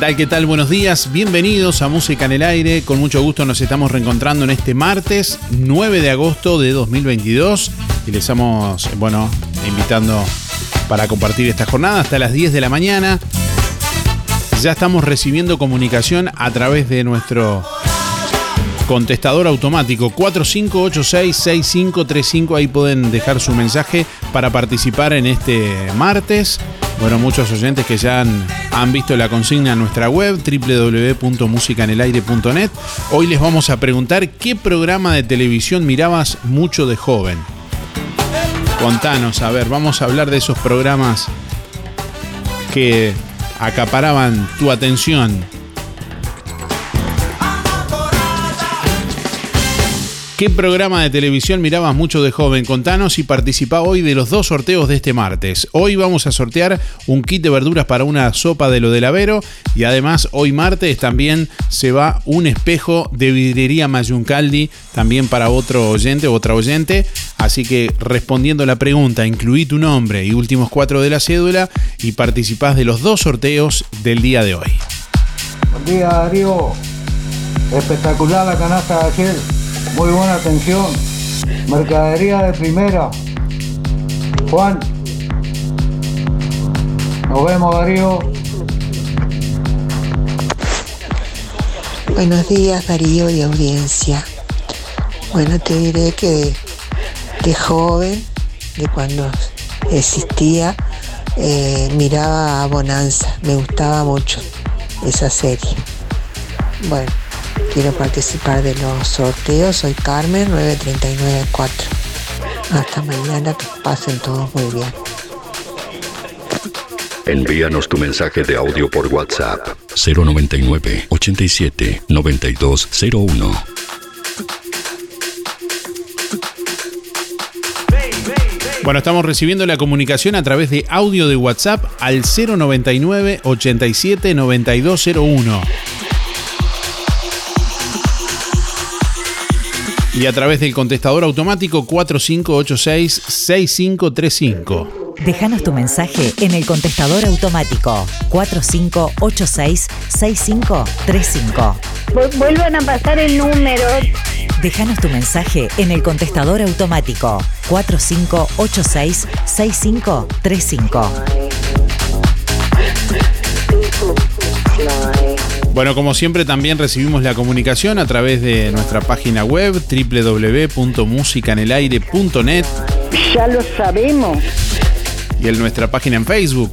tal? ¿Qué tal? Buenos días. Bienvenidos a Música en el Aire. Con mucho gusto nos estamos reencontrando en este martes 9 de agosto de 2022 y les estamos, bueno, invitando para compartir esta jornada hasta las 10 de la mañana. Ya estamos recibiendo comunicación a través de nuestro contestador automático 4586-6535. Ahí pueden dejar su mensaje para participar en este martes. Bueno, muchos oyentes que ya han, visto la consigna en nuestra web www.musicanelaire.net. Hoy les vamos a preguntar qué programa de televisión mirabas mucho de joven. Contanos, a ver, vamos a hablar de esos programas que acaparaban tu atención. ¿Qué programa de televisión mirabas mucho de joven? Contanos y participa hoy de los dos sorteos de este martes. Hoy vamos a sortear un kit de verduras para una sopa de lo del Avero y además hoy martes también se va un espejo de vidriería Mayuncaldi también para otro oyente o otra oyente. Así que respondiendo la pregunta, incluí tu nombre y últimos cuatro de la cédula y participás de los dos sorteos del día de hoy. Buen día, Darío. Espectacular la canasta de ayer. Muy buena atención. Mercadería de primera. Juan. Nos vemos, Darío. Buenos días, Darío y audiencia. Bueno, te diré que de joven, de cuando existía, eh, miraba a Bonanza. Me gustaba mucho esa serie. Bueno, quiero participar de los sorteos. Soy Carmen 9394. Hasta mañana, que pasen todos muy bien. Envíanos tu mensaje de audio por WhatsApp 099 87 9201. Bueno, estamos recibiendo la comunicación a través de audio de WhatsApp al 099 87 9201. Y a través del contestador automático 4586 6535. Déjanos tu mensaje en el contestador automático 4586 6535. Vuelvan a pasar el número. Déjanos tu mensaje en el contestador automático 4586 6535. Bueno, como siempre también recibimos la comunicación a través de nuestra página web www.musicanelaire.net. Ya lo sabemos. Y en nuestra página en Facebook,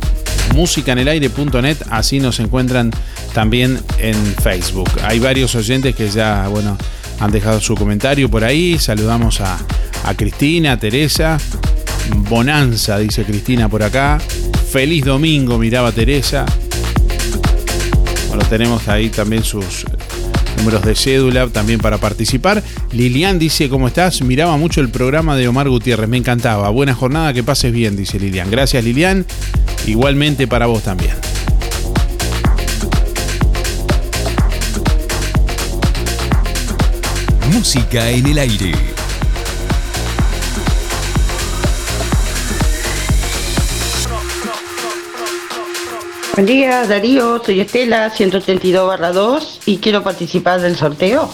musicanelaire.net, así nos encuentran también en Facebook. Hay varios oyentes que ya, bueno, han dejado su comentario por ahí. Saludamos a, a Cristina, a Teresa. Bonanza, dice Cristina por acá. Feliz domingo, miraba Teresa. Bueno, tenemos ahí también sus números de cédula también para participar. Lilian dice, ¿cómo estás? Miraba mucho el programa de Omar Gutiérrez, me encantaba. Buena jornada, que pases bien, dice Lilian. Gracias Lilian. Igualmente para vos también. Música en el aire. Buen día, Darío. Soy Estela, 132-2 y quiero participar del sorteo.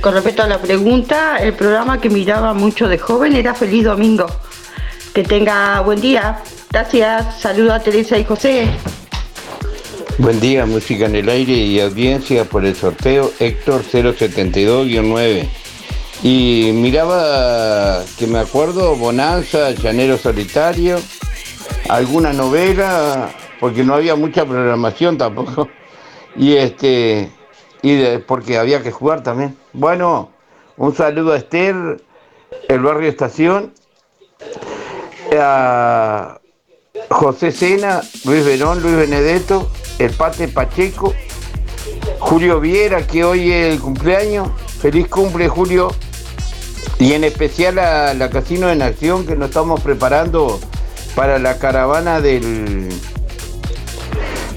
Con respecto a la pregunta, el programa que miraba mucho de joven era Feliz Domingo. Que tenga buen día. Gracias. Saludos a Teresa y José. Buen día, música en el aire y audiencia por el sorteo Héctor 072-9. Y miraba, que me acuerdo, Bonanza, Llanero Solitario, alguna novela, porque no había mucha programación tampoco. Y este, y porque había que jugar también. Bueno, un saludo a Esther, el barrio Estación, a José Sena, Luis Verón, Luis Benedetto, el Pate Pacheco, Julio Viera, que hoy es el cumpleaños. Feliz cumple, Julio. Y en especial a la Casino en Acción, que nos estamos preparando para la caravana del,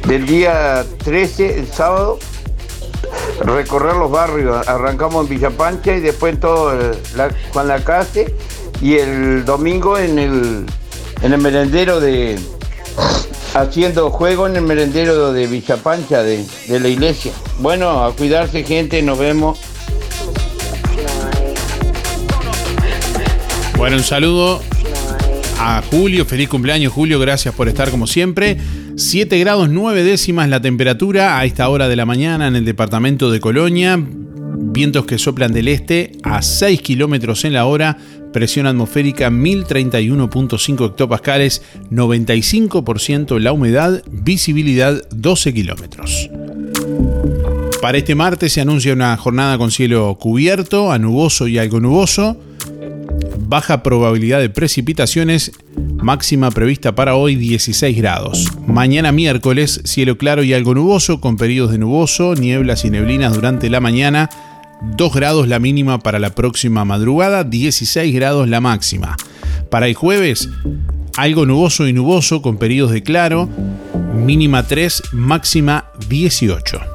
del día 13, el sábado. Recorrer los barrios. Arrancamos en Villa Pancha y después en todo Juan Lacase. Y el domingo en el, en el merendero de. Haciendo juego en el merendero de Villa Pancha de, de la iglesia. Bueno, a cuidarse, gente. Nos vemos. Bueno, un saludo a Julio. Feliz cumpleaños, Julio. Gracias por estar como siempre. 7 grados 9 décimas la temperatura a esta hora de la mañana en el departamento de Colonia. Vientos que soplan del este a 6 kilómetros en la hora. Presión atmosférica 1031.5 hectopascales. 95% la humedad. Visibilidad 12 kilómetros. Para este martes se anuncia una jornada con cielo cubierto, a nuboso y algo nuboso baja probabilidad de precipitaciones, máxima prevista para hoy 16 grados. Mañana miércoles, cielo claro y algo nuboso, con periodos de nuboso, nieblas y neblinas durante la mañana, 2 grados la mínima para la próxima madrugada, 16 grados la máxima. Para el jueves, algo nuboso y nuboso con periodos de claro, mínima 3, máxima 18.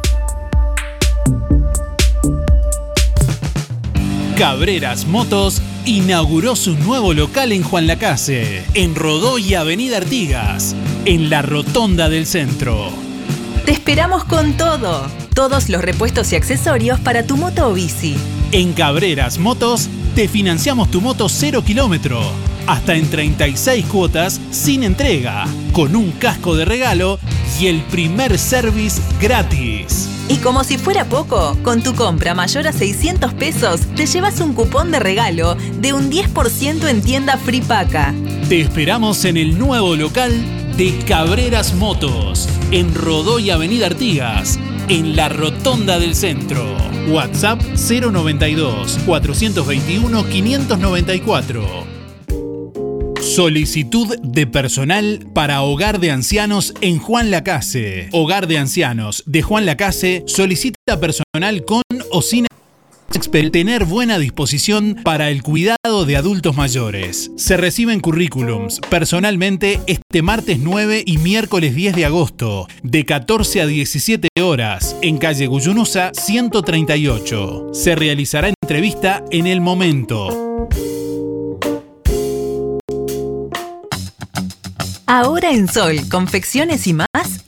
Cabreras Motos inauguró su nuevo local en Juan Lacase, en Rodó y Avenida Artigas, en la rotonda del centro. Te esperamos con todo. Todos los repuestos y accesorios para tu moto o bici. En Cabreras Motos te financiamos tu moto 0 kilómetro, hasta en 36 cuotas sin entrega, con un casco de regalo y el primer service gratis. Y como si fuera poco, con tu compra mayor a 600 pesos te llevas un cupón de regalo de un 10% en tienda Fripaca. Te esperamos en el nuevo local de Cabreras Motos, en Rodó y Avenida Artigas, en la Rotonda del Centro. WhatsApp 092 421 594. Solicitud de personal para Hogar de Ancianos en Juan Lacase. Hogar de Ancianos de Juan Lacase solicita personal con o sin tener buena disposición para el cuidado de adultos mayores. Se reciben currículums personalmente este martes 9 y miércoles 10 de agosto, de 14 a 17 horas, en calle Guyunusa 138. Se realizará entrevista en el momento. Ahora en Sol, confecciones y más,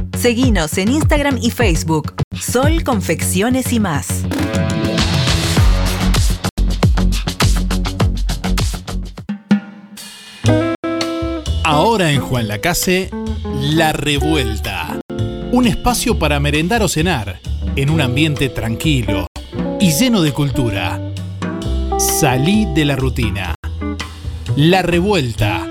Seguinos en Instagram y Facebook. Sol Confecciones y más. Ahora en Juan Lacase, La Revuelta. Un espacio para merendar o cenar, en un ambiente tranquilo y lleno de cultura. Salí de la rutina. La Revuelta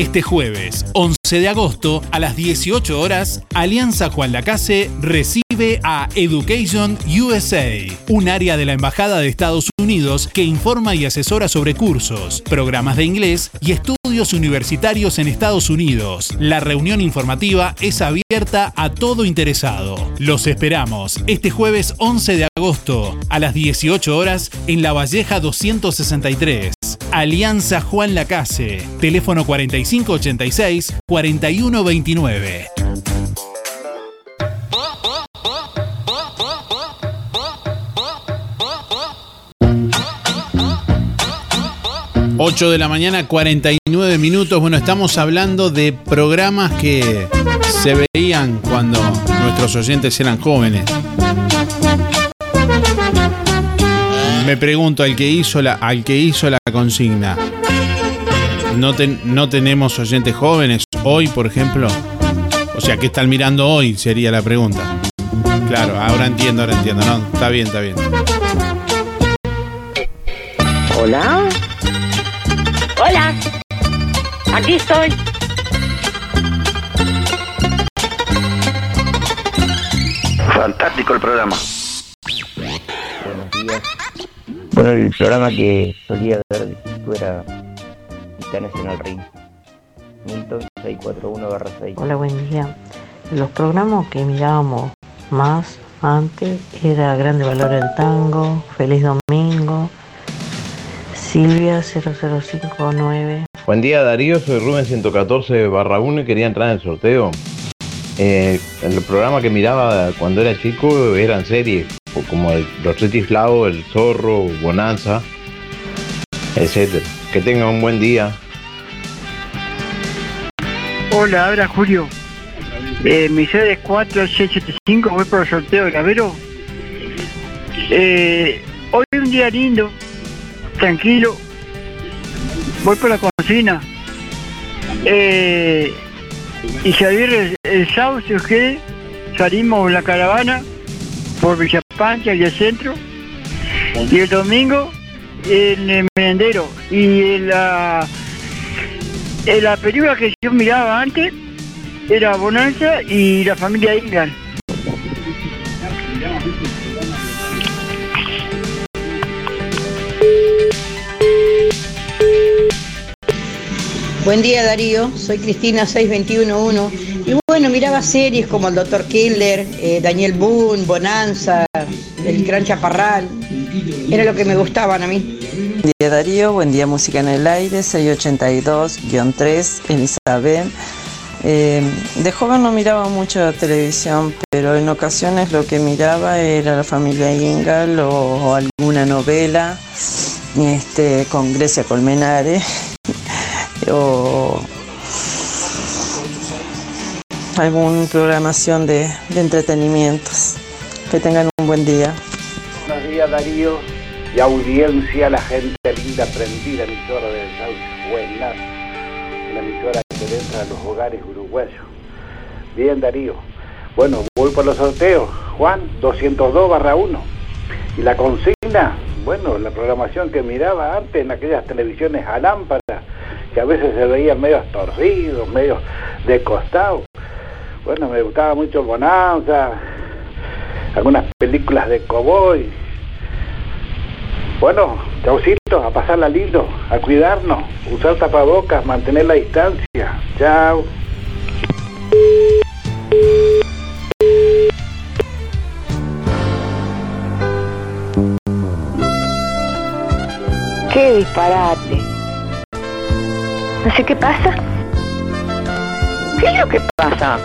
Este jueves, 11 de agosto, a las 18 horas, Alianza Juan Lacase recibe a Education USA, un área de la Embajada de Estados Unidos que informa y asesora sobre cursos, programas de inglés y estudios universitarios en Estados Unidos. La reunión informativa es abierta a todo interesado. Los esperamos este jueves 11 de agosto a las 18 horas en La Valleja 263. Alianza Juan Lacase, teléfono 4586-4129. ...8 de la mañana, 49 minutos... ...bueno, estamos hablando de programas que... ...se veían cuando... ...nuestros oyentes eran jóvenes... Me pregunto al que hizo la, al que hizo la consigna. No, no tenemos oyentes jóvenes hoy, por ejemplo. O sea, ¿qué están mirando hoy? Sería la pregunta. Claro, ahora entiendo, ahora entiendo. No, está bien, está bien. Hola. Hola. Aquí estoy. Fantástico el programa. Bueno, el programa que solía ver de chico era Titanes en el Ring. Milton 641-6. Hola, buen día. Los programas que mirábamos más antes era Grande Valor el Tango, Feliz Domingo, Silvia 0059. Buen día Darío, soy Rubén 114 barra 1 y quería entrar en el sorteo. Eh, el programa que miraba cuando era chico eran series como el, los Retislau, el Zorro, Bonanza, etcétera. Que tengan un buen día. Hola, habla Julio. Eh, mi sede es 4675, voy por el sorteo de Gavero. Eh, hoy es un día lindo, tranquilo. Voy por la cocina. Eh, y Javier, el, el sábado, si salimos en la caravana por Villa Pancha y el centro. Y el domingo en el merendero. Y la, la película que yo miraba antes era Bonanza y la familia Ingal. Buen día Darío, soy Cristina 6211 y bueno, miraba series como El Doctor Killer, eh, Daniel Boone, Bonanza, El Gran Chaparral, era lo que me gustaban a mí. Buen día Darío, buen día Música en el Aire, 682-3, Elizabeth. Eh, de joven no miraba mucho televisión, pero en ocasiones lo que miraba era la familia Ingal o, o alguna novela este, con Grecia Colmenares o alguna programación de, de entretenimientos. Que tengan un buen día. Buenos días Darío y audiencia, la gente linda prendida, emisora de Sauce Buenas, la emisora que entra a los hogares uruguayos. Bien Darío, bueno, voy por los sorteos, Juan, 202 barra 1. Y la consigna, bueno, la programación que miraba antes en aquellas televisiones a lámpara, que a veces se veían medio torcidos, medio de costado. Bueno, me gustaba mucho Bonanza, algunas películas de cowboy. Bueno, chaucito, a pasarla lindo, a cuidarnos, usar tapabocas, mantener la distancia. Chao. ¡Qué disparate! No sé qué pasa. ¿Qué es lo que pasa?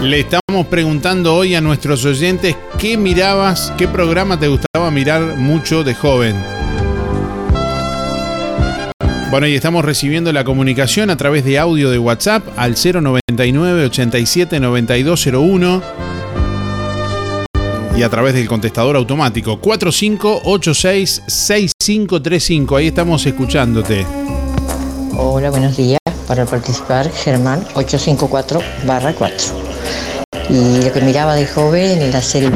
Le estamos preguntando hoy a nuestros oyentes qué mirabas, qué programa te gustaba mirar mucho de joven. Bueno, y estamos recibiendo la comunicación a través de audio de WhatsApp al 099 87 9201 y a través del contestador automático 4586 6535. Ahí estamos escuchándote. Hola, buenos días. Para participar, Germán 854 barra 4. Y lo que miraba de joven en la serie.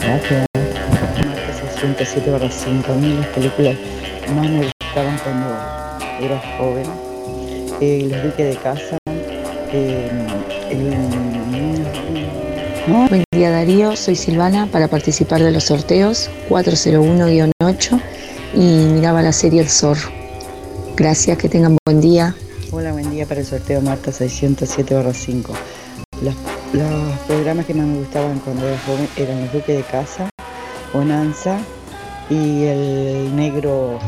Gracias. 67 barra 5. A mí las películas más me gustaban cuando era joven. Eh, los duques de casa. eh, el- Buen día Darío, soy Silvana para participar de los sorteos 401-8 y miraba la serie El Zorro. Gracias, que tengan buen día. Hola, buen día para el sorteo Marta 607 barra 5. Los, los programas que más me gustaban cuando era joven eran Los Duques de Casa, Bonanza y el negro.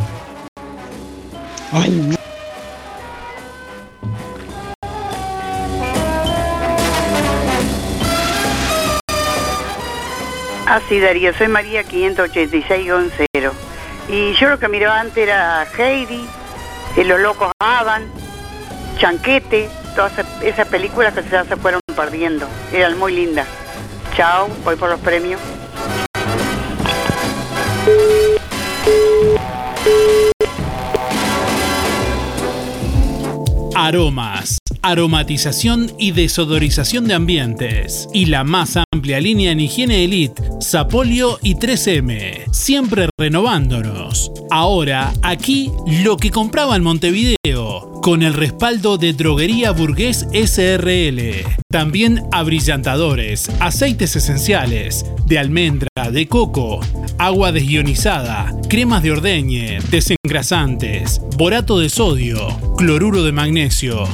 Ay, sí, Darío, soy María 586-0. Y yo lo que miraba antes era Heidi, eh, Los Locos Avan, Chanquete, todas esas películas que ya se fueron perdiendo. Eran muy lindas. Chao, voy por los premios. Aromas, aromatización y desodorización de ambientes. Y la más amplia línea en higiene elite, Sapolio y 3M. Siempre renovándonos. Ahora, aquí, lo que compraba en Montevideo. Con el respaldo de Droguería Burgués SRL. También abrillantadores, aceites esenciales, de almendra, de coco, agua desionizada, cremas de ordeñe, desengrasantes, borato de sodio, cloruro de magnesio,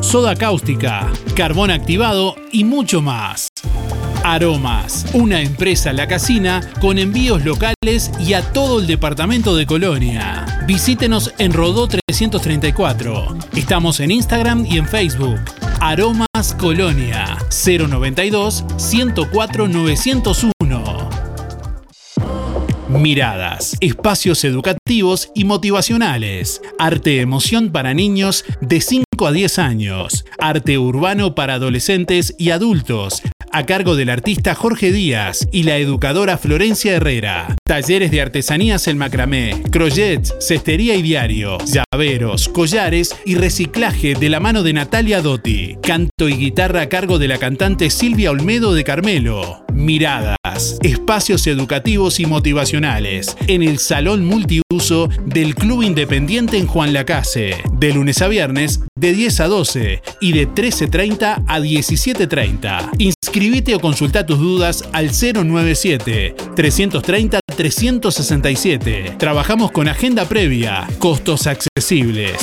soda cáustica, carbón activado y mucho más. Aromas, una empresa La Casina con envíos locales y a todo el departamento de Colonia. Visítenos en Rodó 334. Estamos en Instagram y en Facebook. Aromas Colonia 092 104 901. Miradas, espacios educativos y motivacionales. Arte emoción para niños de 5 a 10 años. Arte urbano para adolescentes y adultos. A cargo del artista Jorge Díaz y la educadora Florencia Herrera. Talleres de artesanías en macramé, crochet, cestería y diario, llaveros, collares y reciclaje de la mano de Natalia Dotti. Canto y guitarra a cargo de la cantante Silvia Olmedo de Carmelo. Espacios educativos y motivacionales en el Salón Multiuso del Club Independiente en Juan Lacase, de lunes a viernes de 10 a 12 y de 13.30 a 17.30. Inscribite o consulta tus dudas al 097 330 367. Trabajamos con agenda previa, costos accesibles.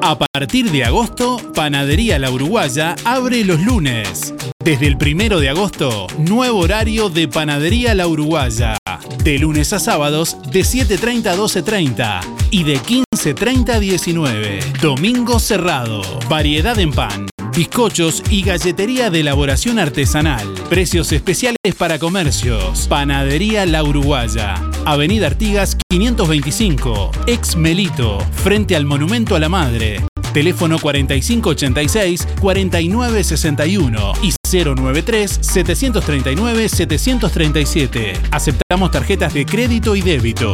A partir de agosto, Panadería La Uruguaya abre los lunes. Desde el primero de agosto, nuevo horario de Panadería La Uruguaya. De lunes a sábados, de 7.30 a 12.30 y de 15.30 a 19. Domingo cerrado. Variedad en pan, bizcochos y galletería de elaboración artesanal. Precios especiales para comercios. Panadería La Uruguaya. Avenida Artigas 525, ex Melito, frente al Monumento a la Madre. Teléfono 4586-4961 y 093-739-737. Aceptamos tarjetas de crédito y débito.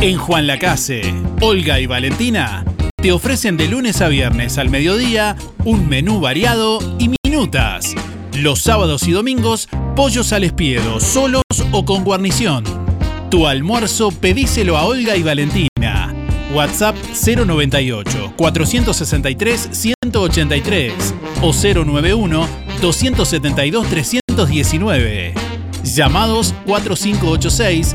En Juan Lacase, Olga y Valentina te ofrecen de lunes a viernes al mediodía un menú variado y minutas. Los sábados y domingos, pollos al espiedo, solos o con guarnición. Tu almuerzo pedíselo a Olga y Valentina. WhatsApp 098 463 183 o 091 272 319. Llamados 4586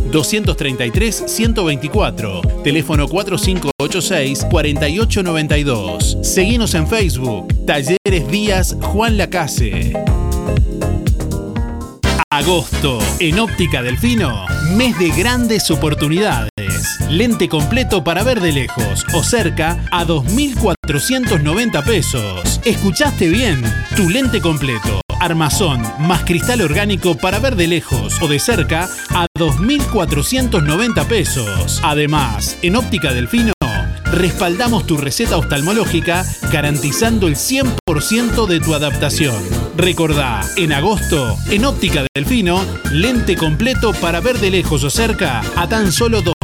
233 124. Teléfono 4586 4892. Seguimos en Facebook. Talleres Díaz Juan Lacase. Agosto, en Óptica Delfino, mes de grandes oportunidades. Lente completo para ver de lejos o cerca a 2.490 pesos. ¿Escuchaste bien? Tu lente completo, armazón más cristal orgánico para ver de lejos o de cerca a 2.490 pesos. Además, en Óptica Delfino, respaldamos tu receta oftalmológica garantizando el 100% de tu adaptación. Recordá, en agosto, en Óptica Delfino, lente completo para ver de lejos o cerca a tan solo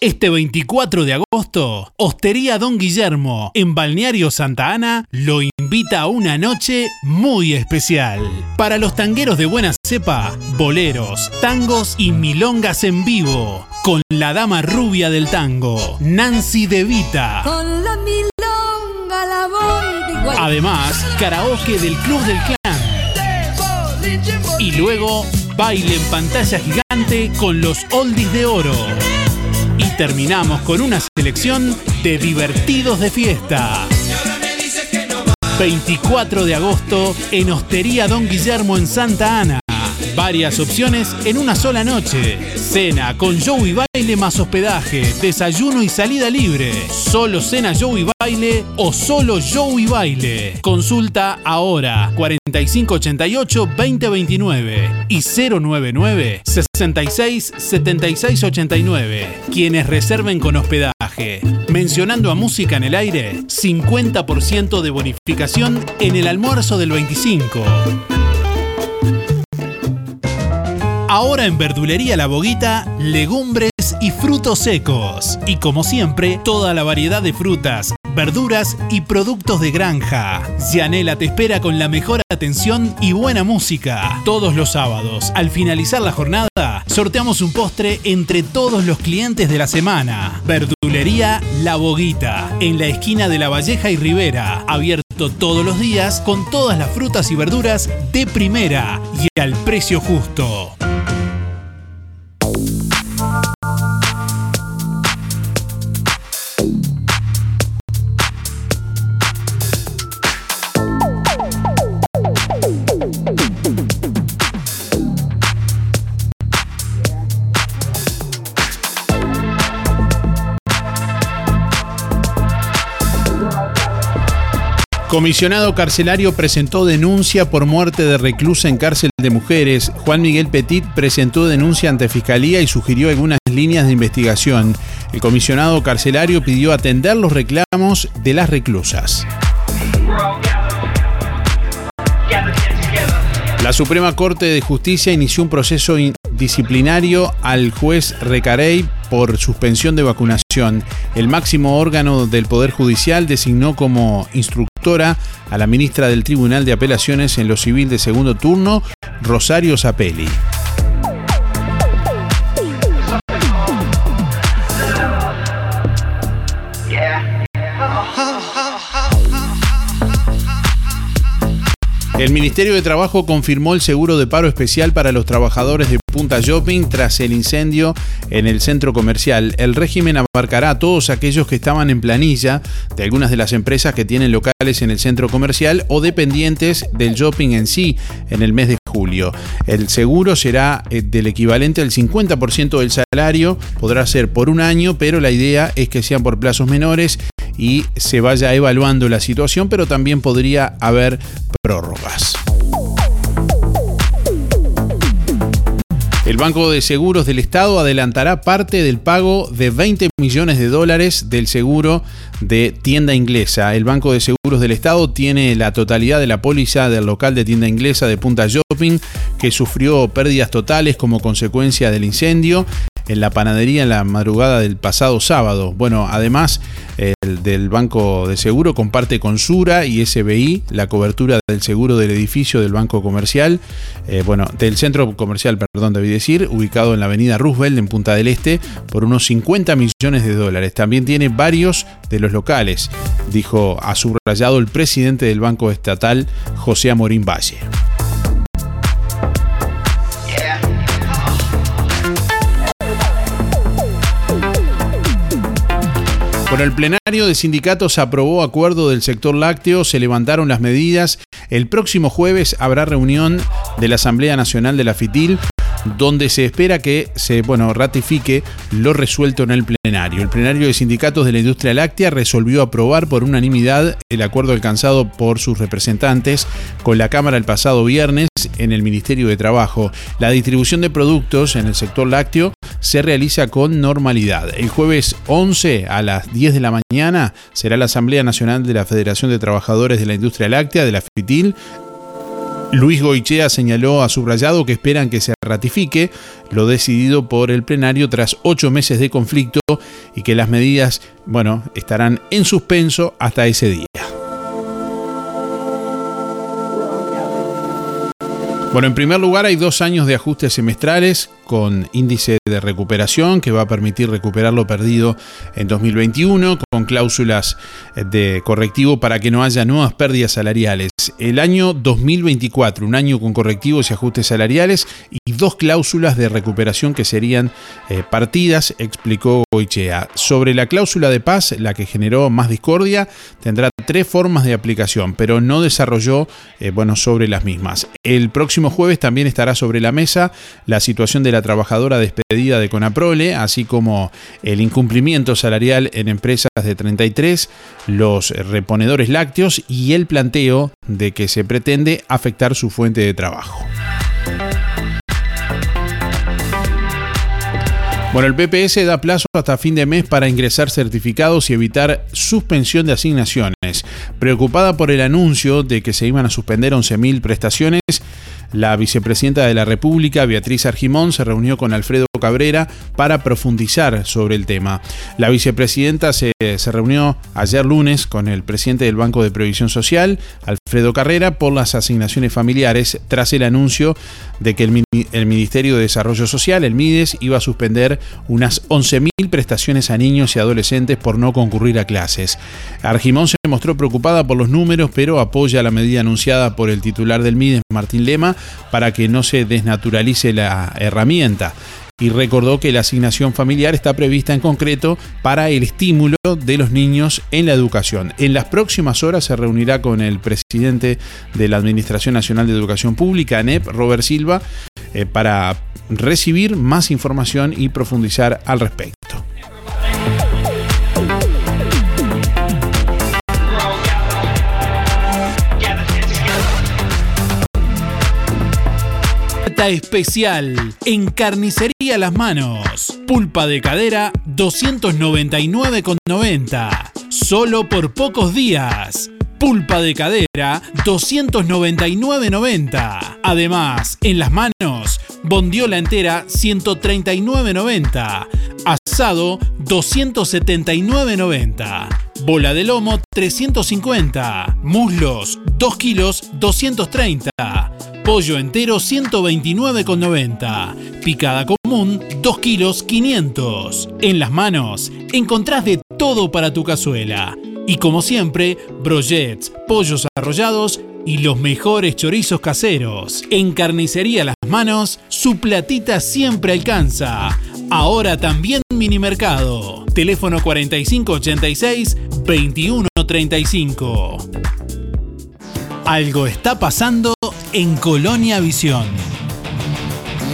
Este 24 de agosto, Hostería Don Guillermo, en Balneario Santa Ana, lo invita a una noche muy especial. Para los tangueros de buena cepa, boleros, tangos y milongas en vivo, con la dama rubia del tango, Nancy De Vita. Con la milonga la voy de igual. Además, karaoke del Club del Clan. Y luego, baile en pantalla gigante con los oldies de oro. Y terminamos con una selección de divertidos de fiesta. 24 de agosto en Hostería Don Guillermo en Santa Ana. Varias opciones en una sola noche. Cena con show y baile más hospedaje, desayuno y salida libre. Solo cena show y baile o solo show y baile. Consulta ahora 4588 2029 y 099 66 76 89. Quienes reserven con hospedaje. Mencionando a música en el aire, 50% de bonificación en el almuerzo del 25. Ahora en Verdulería La Boguita, legumbres y frutos secos. Y como siempre, toda la variedad de frutas, verduras y productos de granja. Gianela te espera con la mejor atención y buena música. Todos los sábados, al finalizar la jornada, sorteamos un postre entre todos los clientes de la semana. Verdulería La Boguita, en la esquina de La Valleja y Rivera. Abierto todos los días con todas las frutas y verduras de primera y al precio justo. Comisionado carcelario presentó denuncia por muerte de reclusa en cárcel de mujeres. Juan Miguel Petit presentó denuncia ante Fiscalía y sugirió algunas líneas de investigación. El comisionado carcelario pidió atender los reclamos de las reclusas. La Suprema Corte de Justicia inició un proceso disciplinario al juez Recarey por suspensión de vacunación. El máximo órgano del Poder Judicial designó como a la ministra del Tribunal de Apelaciones en lo civil de segundo turno, Rosario Zapelli. El Ministerio de Trabajo confirmó el seguro de paro especial para los trabajadores de Punta Shopping tras el incendio en el centro comercial. El régimen abarcará a todos aquellos que estaban en planilla de algunas de las empresas que tienen locales en el centro comercial o dependientes del shopping en sí en el mes de julio. El seguro será eh, del equivalente al 50% del salario, podrá ser por un año, pero la idea es que sean por plazos menores y se vaya evaluando la situación, pero también podría haber prórrogas. El Banco de Seguros del Estado adelantará parte del pago de 20 millones de dólares del seguro de tienda inglesa. El Banco de Seguros del Estado tiene la totalidad de la póliza del local de tienda inglesa de Punta Shopping que sufrió pérdidas totales como consecuencia del incendio en la panadería en la madrugada del pasado sábado. Bueno, además el del Banco de Seguro comparte con Sura y SBI la cobertura del seguro del edificio del Banco Comercial, eh, bueno, del centro comercial, perdón, debí decir, ubicado en la avenida Roosevelt en Punta del Este por unos 50 millones de dólares. También tiene varios de los locales, dijo a subrayado el presidente del Banco Estatal, José Amorín Valle. Con el plenario de sindicatos aprobó acuerdo del sector lácteo, se levantaron las medidas. El próximo jueves habrá reunión de la Asamblea Nacional de la FITIL donde se espera que se bueno, ratifique lo resuelto en el plenario. El plenario de sindicatos de la industria láctea resolvió aprobar por unanimidad el acuerdo alcanzado por sus representantes con la Cámara el pasado viernes en el Ministerio de Trabajo. La distribución de productos en el sector lácteo se realiza con normalidad. El jueves 11 a las 10 de la mañana será la Asamblea Nacional de la Federación de Trabajadores de la Industria Láctea, de la FITIL, Luis Goichea señaló a subrayado que esperan que se ratifique lo decidido por el plenario tras ocho meses de conflicto y que las medidas, bueno, estarán en suspenso hasta ese día. Bueno, en primer lugar hay dos años de ajustes semestrales con índice de recuperación que va a permitir recuperar lo perdido en 2021 con cláusulas de correctivo para que no haya nuevas pérdidas salariales. El año 2024, un año con correctivos y ajustes salariales y dos cláusulas de recuperación que serían eh, partidas, explicó Goichea. Sobre la cláusula de paz, la que generó más discordia, tendrá tres formas de aplicación, pero no desarrolló eh, bueno, sobre las mismas. El próximo jueves también estará sobre la mesa la situación de la trabajadora despedida de Conaprole, así como el incumplimiento salarial en empresas de 33, los reponedores lácteos y el planteo de que se pretende afectar su fuente de trabajo. Bueno, el PPS da plazo hasta fin de mes para ingresar certificados y evitar suspensión de asignaciones. Preocupada por el anuncio de que se iban a suspender 11.000 prestaciones, la vicepresidenta de la República, Beatriz Argimón, se reunió con Alfredo Cabrera para profundizar sobre el tema. La vicepresidenta se, reunió ayer lunes con el presidente del Banco de Previsión Social, Alfredo Carrera, por las asignaciones familiares tras el anuncio de que el, el Ministerio de Desarrollo Social, el MIDES, iba a suspender unas 11.000 prestaciones a niños y adolescentes por no concurrir a clases. Argimón se mostró preocupada por los números, pero apoya la medida anunciada por el titular del MIDES, Martín Lema, para que no se desnaturalice la herramienta y recordó que la asignación familiar está prevista en concreto para el estímulo de los niños en la educación. En las próximas horas se reunirá con el presidente de la Administración Nacional de Educación Pública, ANEP, Robert Silva, eh, para recibir más información y profundizar al respecto. Especial en Carnicería Las Manos. Pulpa de cadera 299,90. Solo por pocos días. Pulpa de cadera 299,90. Además, en las manos, bondiola entera 139,90. Asado 279,90. Bola de lomo 350. Muslos 2 kilos 230. Pollo entero 129,90. Picada común 2 kilos 500. En las manos encontrás de todo para tu cazuela. Y como siempre, brochets, pollos arrollados y los mejores chorizos caseros. En Carnicería Las Manos, su platita siempre alcanza. Ahora también mini mercado. Teléfono 4586-2135. Algo está pasando en Colonia Visión.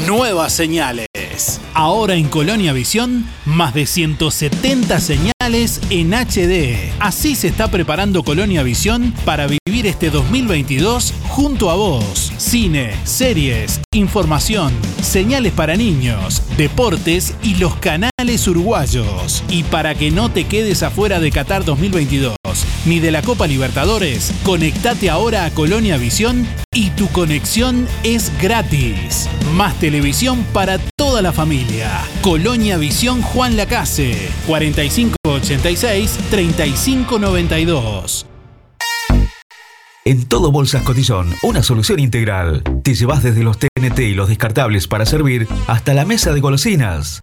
Nuevas señales. Ahora en Colonia Visión, más de 170 señales en HD. Así se está preparando Colonia Visión para vivir este 2022 junto a vos. Cine, series, información, señales para niños, deportes y los canales uruguayos. Y para que no te quedes afuera de Qatar 2022 ni de la Copa Libertadores, conectate ahora a Colonia Visión y tu conexión es gratis. Más televisión para toda la familia. Colonia Visión Juan Lacase, 4586-3592. En todo Bolsas Cotillón, una solución integral. Te llevas desde los TNT y los descartables para servir hasta la mesa de golosinas.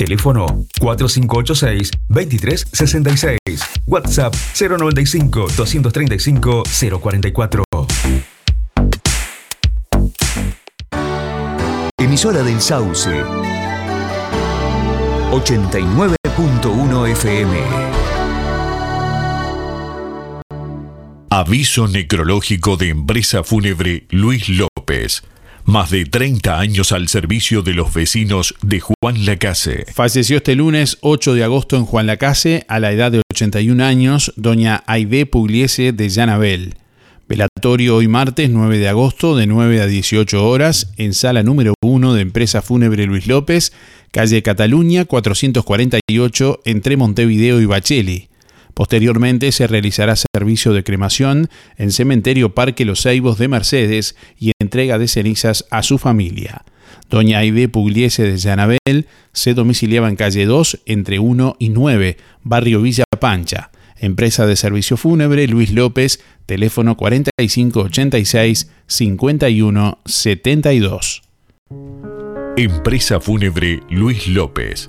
Teléfono 4586-2366. WhatsApp 095-235-044. Emisora del Sauce. 89.1 FM. Aviso necrológico de empresa fúnebre Luis López. Más de 30 años al servicio de los vecinos de Juan Lacase. Falleció este lunes 8 de agosto en Juan Lacase a la edad de 81 años, doña Aide Pugliese de Llanabel. Velatorio hoy martes 9 de agosto de 9 a 18 horas en sala número 1 de Empresa Fúnebre Luis López, calle Cataluña 448 entre Montevideo y Bacheli. Posteriormente se realizará servicio de cremación en Cementerio Parque Los Ceibos de Mercedes y entrega de cenizas a su familia. Doña Aide Pugliese de Llanabel se domiciliaba en calle 2 entre 1 y 9, barrio Villa Pancha. Empresa de servicio fúnebre Luis López, teléfono 4586 5172. Empresa Fúnebre Luis López.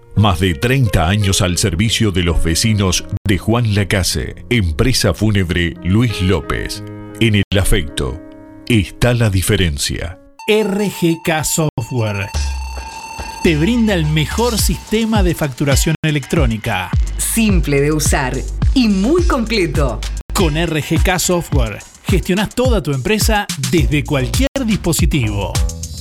Más de 30 años al servicio de los vecinos de Juan Lacase, empresa fúnebre Luis López. En el afecto está la diferencia. RGK Software te brinda el mejor sistema de facturación electrónica. Simple de usar y muy completo. Con RGK Software gestionas toda tu empresa desde cualquier dispositivo.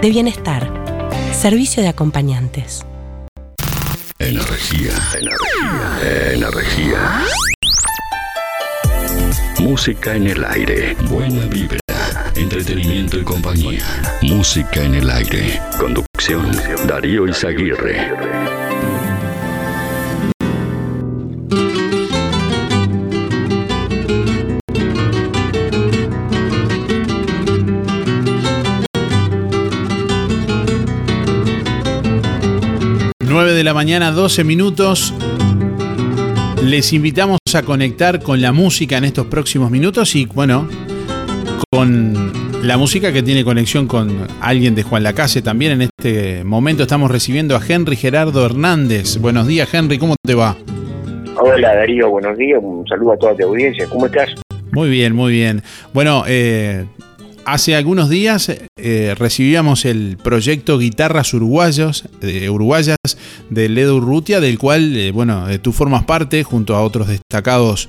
de bienestar. Servicio de acompañantes. Energía, energía, energía. Música en el aire. Buena vibra. Entretenimiento y compañía. Música en el aire. Conducción. Darío Izaguirre. De la mañana, 12 minutos. Les invitamos a conectar con la música en estos próximos minutos y bueno, con la música que tiene conexión con alguien de Juan Lacase también. En este momento estamos recibiendo a Henry Gerardo Hernández. Buenos días Henry, ¿cómo te va? Hola Darío, buenos días, un saludo a toda tu audiencia, ¿cómo estás? Muy bien, muy bien. Bueno, eh, hace algunos días eh, recibíamos el proyecto Guitarras Uruguayos, eh, Uruguayas de Ledo Urrutia, del cual, eh, bueno, eh, tú formas parte junto a otros destacados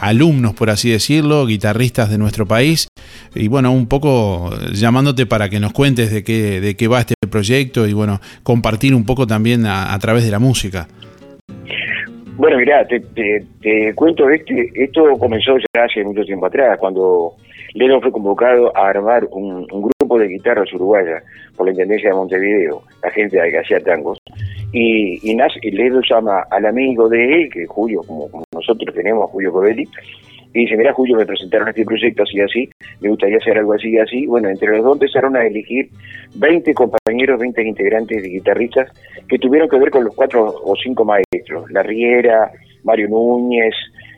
alumnos, por así decirlo, guitarristas de nuestro país. Y bueno, un poco llamándote para que nos cuentes de qué, de qué va este proyecto y bueno, compartir un poco también a través de la música. Bueno, mirá, te, te, cuento, este, esto comenzó ya hace mucho tiempo atrás, cuando Leno fue convocado a armar un, grupo de guitarras uruguayas por la Intendencia de Montevideo, la gente que hacía tangos, y, y, y Leno llama al amigo de él, que Julio, como, nosotros tenemos Julio Covelli, y dice, mira Julio, me presentaron este proyecto así y así, me gustaría hacer algo así y así. Bueno, entre los dos empezaron a elegir 20 compañeros, 20 integrantes de guitarristas que tuvieron que ver con los cuatro o cinco maestros, La Riera, Mario Núñez,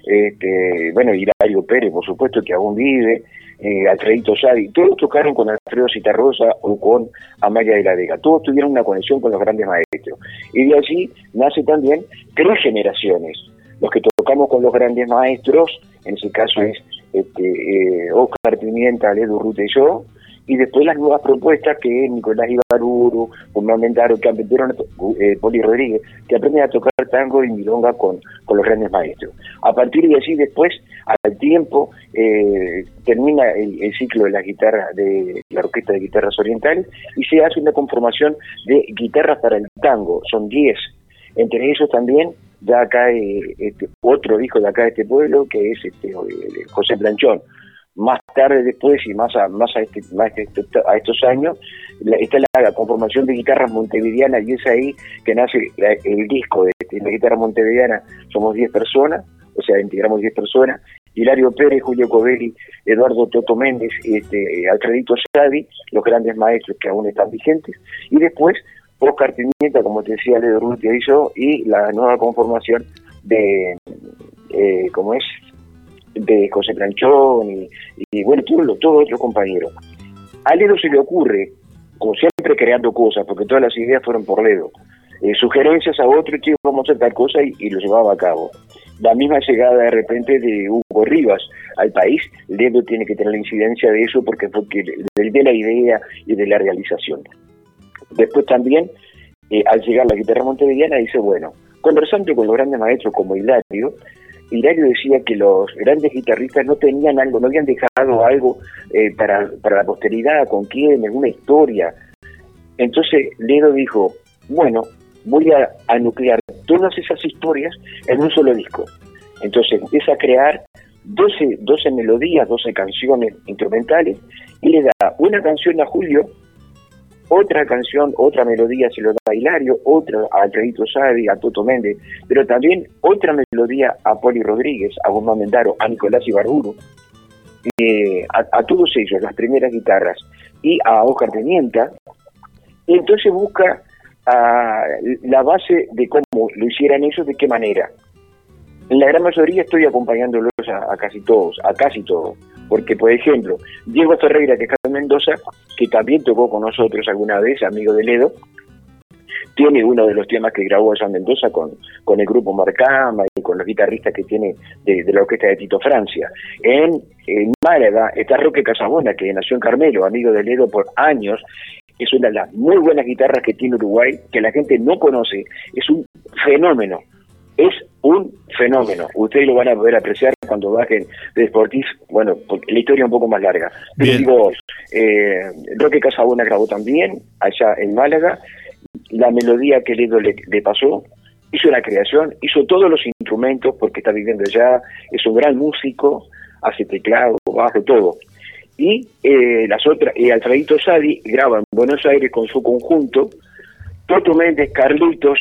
este, bueno, Hilario Pérez, por supuesto, que aún vive, eh, Alfredito Sadi, todos tocaron con Alfredo Citarrosa o con Amaya de la Vega, todos tuvieron una conexión con los grandes maestros. Y de allí nace también tres generaciones, los que tocamos con los grandes maestros, en ese caso es este, eh, Oscar Pimienta, Ledo Rute y yo, y después las nuevas propuestas que es Nicolás Ibaruru, normalmente que aprendieron, eh, Poli Rodríguez, que aprenden a tocar tango y milonga con, con los grandes maestros. A partir de allí después, al tiempo, eh, termina el, el, ciclo de la guitarra de la Orquesta de Guitarras Orientales y se hace una conformación de guitarras para el tango, son 10. Entre ellos también ya cae este, otro hijo de acá de este pueblo que es este, José Planchón. Más tarde después y más a, más a, este, más a estos años está la conformación de guitarras montevideanas y es ahí que nace el disco de, de la guitarra montevideana. Somos 10 personas, o sea, integramos 10 personas. Hilario Pérez, Julio Covelli, Eduardo Toto Méndez, este, Alfredito Sadi, los grandes maestros que aún están vigentes. Y después Oscar Pimienta, como te decía Leo Rutia hizo, y la nueva conformación de, eh, como es, de José Planchón y, y bueno, todos todo otros compañeros. A Ledo se le ocurre, como siempre creando cosas, porque todas las ideas fueron por Ledo, eh, sugerencias a otro, que vamos a hacer tal cosa y, y lo llevaba a cabo. La misma llegada de repente de Hugo Rivas al país, Ledo tiene que tener la incidencia de eso porque fue de la idea y de la realización. Después también, eh, al llegar la guitarra montevideana, dice, bueno, conversando con los grandes maestros como Hilario, Hilario decía que los grandes guitarristas no tenían algo, no habían dejado algo eh, para, para la posteridad, con quién, una historia. Entonces Ledo dijo, bueno, voy a, a, nuclear todas esas historias en un solo disco. Entonces empieza a crear 12, 12 melodías, 12 canciones instrumentales y le da una canción a Julio, otra canción, otra melodía se lo da a Hilario, otra a Alfredito Sadi, a Toto Méndez, pero también otra melodía a Poli Rodríguez, a Guzmán Mendaro, a Nicolás Ibarburu, eh, a, todos ellos, las primeras guitarras, y a Oscar Tenienta, y entonces busca a la base de cómo lo hicieran ellos, de qué manera. En la gran mayoría estoy acompañándolos a casi todos, a casi todos. Porque, por ejemplo, Diego Ferreira, que es de Mendoza, que también tocó con nosotros alguna vez, amigo de Ledo, tiene uno de los temas que grabó allá en Mendoza con, con el grupo Marcama y con los guitarristas que tiene de, la orquesta de Tito Francia. En, en Málaga está Roque Casabona, que nació en Carmelo, amigo de Ledo por años, es una de las muy buenas guitarras que tiene Uruguay, que la gente no conoce, es un fenómeno, es un fenómeno. Ustedes lo van a poder apreciar cuando bajen de Sportif, bueno, la historia es un poco más larga. Pero digo, eh, Roque Casabona grabó también, allá en Málaga, la melodía que Ledo le, le pasó, hizo la creación, hizo todos los instrumentos, porque está viviendo allá, es un gran músico, hace teclado, bajo, todo y eh, las otras, y Alfredito Sadi graba en Buenos Aires con su conjunto, Toto Méndez, Carlitos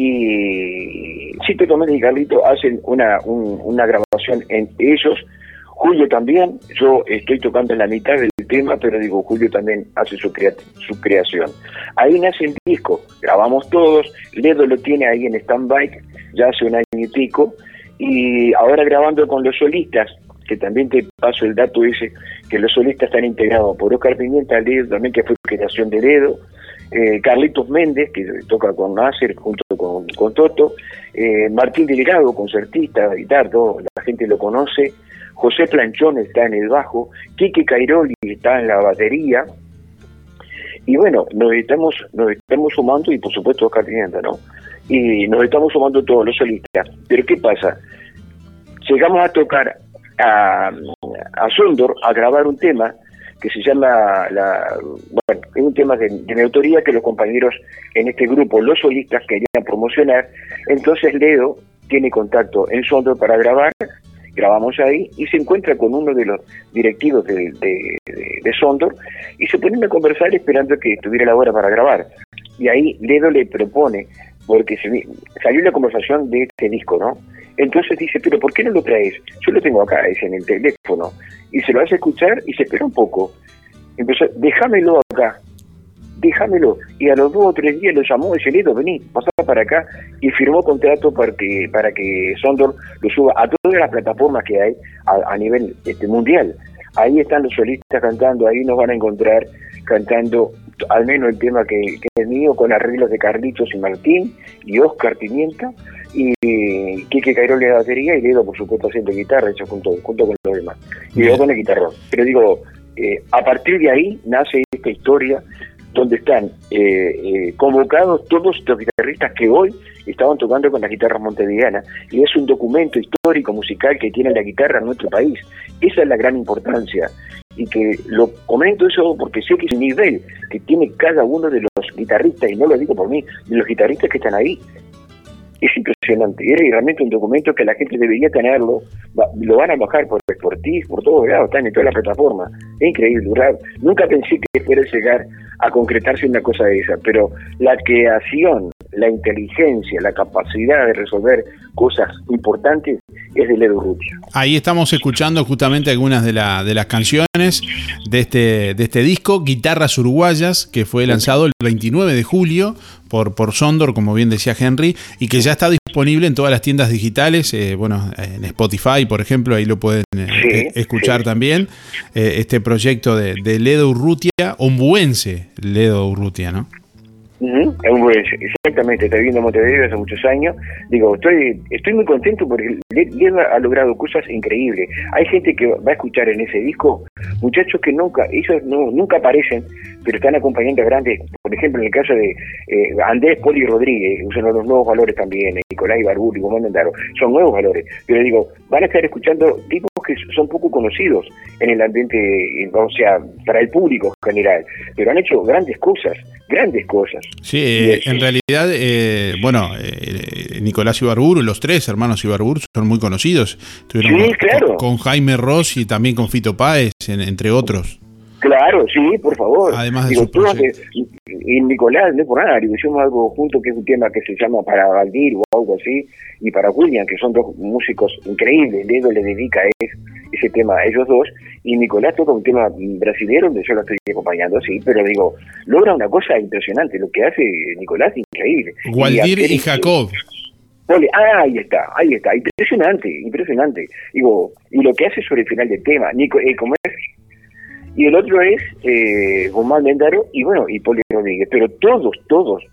y sí, Toto Méndez y Carlitos hacen una, un, una grabación en ellos, Julio también, yo estoy tocando en la mitad del tema, pero digo, Julio también hace su, crea su creación. Ahí nace el disco, grabamos todos, Ledo lo tiene ahí en stand-by, ya hace un año y pico, y ahora grabando con los solistas, que también te paso el dato ese, que los solistas están integrados por Oscar Pimienta, Ledo también, que fue creación de Ledo, eh, Carlitos Méndez, que toca con Nasser junto con, con Toto, eh, Martín Delgado, concertista, guitarra, la gente lo conoce, José Planchón está en el bajo, Quique Cairoli está en la batería, y bueno, nos estamos, nos estamos sumando, y por supuesto Oscar ¿no? Y nos estamos sumando todos los solistas. Pero ¿qué pasa? Llegamos a tocar a, a Sondor a grabar un tema que se llama, la, bueno, es un tema de, de autoría que los compañeros en este grupo, los solistas, querían promocionar. Entonces Leo tiene contacto en Sondor para grabar, grabamos ahí y se encuentra con uno de los directivos de, de, Sondor y se ponen a conversar esperando que estuviera la hora para grabar. Y ahí Ledo le propone, porque se, salió la conversación de este disco, ¿no? Entonces dice, pero ¿por qué no lo traes? Yo lo tengo acá, es en el teléfono. Y se lo hace escuchar y se espera un poco. Empezó, déjamelo acá, déjamelo. Y a los dos o tres días lo llamó y dice, vení, pasá para acá. Y firmó contrato para que, para que Sondor lo suba a todas las plataformas que hay a, a nivel este, mundial. Ahí están los solistas cantando, ahí nos van a encontrar cantando al menos el tema que, que es mío, con arreglos de Carlitos y Martín y Oscar Pimienta y Quique Cairoli de batería y Ledo por supuesto haciendo guitarra hecho junto, junto con los demás. Y luego con el guitarrón. Pero digo eh, a partir de ahí nace esta historia donde están eh, eh, convocados todos estos guitarristas que hoy estaban tocando con las guitarras montevideanas y es un documento histórico musical que tiene la guitarra en nuestro país. Esa es la gran importancia. Y que lo comento eso porque sé que es el nivel que tiene cada uno de los guitarristas y no lo digo por mí de los guitarristas que están ahí es impresionante. Era realmente un documento que la gente debería tenerlo. Lo van a bajar por Sportif, por todos lados, están en todas las plataformas. Es increíble. Nunca pensé que fuera llegar a concretarse una cosa de esa, pero la creación la inteligencia, la capacidad de resolver cosas importantes es de Ledo Urrutia. Ahí estamos escuchando justamente algunas de, la- de las canciones de este, de este disco, Guitarras Uruguayas, que fue lanzado el 29 de julio por, por Sondor, como bien decía Henry, y que ya está disponible en todas las tiendas digitales, eh, bueno, en Spotify, por ejemplo, ahí lo pueden eh, eh, escuchar también, este proyecto de, de Ledo Urrutia, ombuense Ledo Urrutia, ¿no? Buen- Exactamente, estoy viviendo en Montevideo hace muchos años. Digo, estoy estoy muy contento porque Le- Leda ha logrado cosas increíbles. Hay gente que va a escuchar en ese disco, muchachos que nunca, ellos no, nunca aparecen, pero están acompañando a grandes, por ejemplo, en el caso de eh, Andrés Poli Rodríguez, son los nuevos valores también, eh, Nicolás Ibarburu y Guzmán Dendaro, son nuevos valores. Pero digo, van a estar escuchando tipos que son poco conocidos en el ambiente, eh, o sea, para el público en general, pero han hecho grandes cosas, grandes cosas. Sí, eh, en realidad, eh, bueno, eh, Nicolás Ibarburu, los tres hermanos Ibarburu son muy conocidos. Estuvieron Sí, con, claro. con- Jaime Ross y también con Fito Páez, en- entre otros. Claro, sí, por favor. Además de Digo, sus y, y Nicolás, no es por nada, digo, hicimos algo junto que es un tema que se llama para Valdir o algo así, y para William, que son dos músicos increíbles. Ledo le dedica es- ese tema ellos dos, y Nicolás toca un tema brasileño donde yo lo estoy acompañando, sí, pero digo, logra una cosa impresionante. Lo que hace Nicolás increíble. Gualdir hacer y Jacob. Pole- ah, ahí está, ahí está, impresionante, impresionante. Digo, y lo que hace sobre el final del tema, Nico, eh, como es, y el otro es eh, Guzmán Lendaro y bueno, y Poli Rodríguez, pero todos, todos,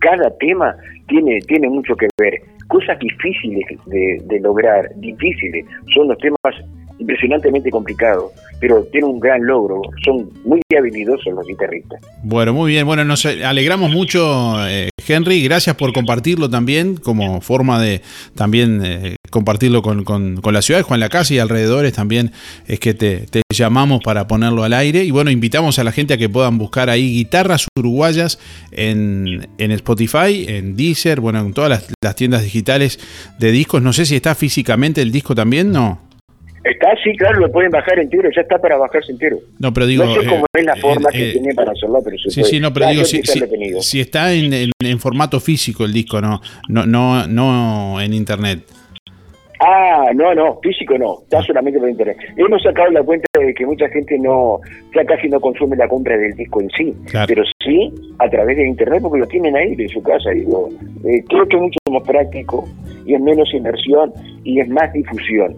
cada tema tiene, tiene mucho que ver. Cosas difíciles de, de lograr, difíciles, son los temas impresionantemente complicados, pero tienen un gran logro, son muy habilidosos los guitarristas. Bueno, muy bien. Bueno, nos alegramos mucho, eh, Henry. Gracias por compartirlo también, como forma de también eh, compartirlo con, con- la ciudad de Juan la Casa y alrededores. También es que te, llamamos para ponerlo al aire. Y bueno, invitamos a la gente a que puedan buscar ahí guitarras uruguayas en, en Spotify, en Deezer, bueno, en todas las tiendas digitales de discos. No sé si está físicamente el disco también, no. Está, sí, claro, lo pueden bajar entero, ya está para bajarse entero. No, pero digo. no sé cómo eh, es la forma eh, que eh, tiene para hacerlo, pero Sí, puede. sí, no, pero Ya, digo, yo si, está en, en- en formato físico el disco, no, no, no, no en internet. Ah, no, no, físico no, está solamente por internet. Hemos sacado la cuenta de que mucha gente no, ya casi no consume la compra del disco en sí, Claro. pero sí a través de internet porque lo tienen ahí de su casa. Digo, eh, creo que es mucho más práctico y es menos inversión y es más difusión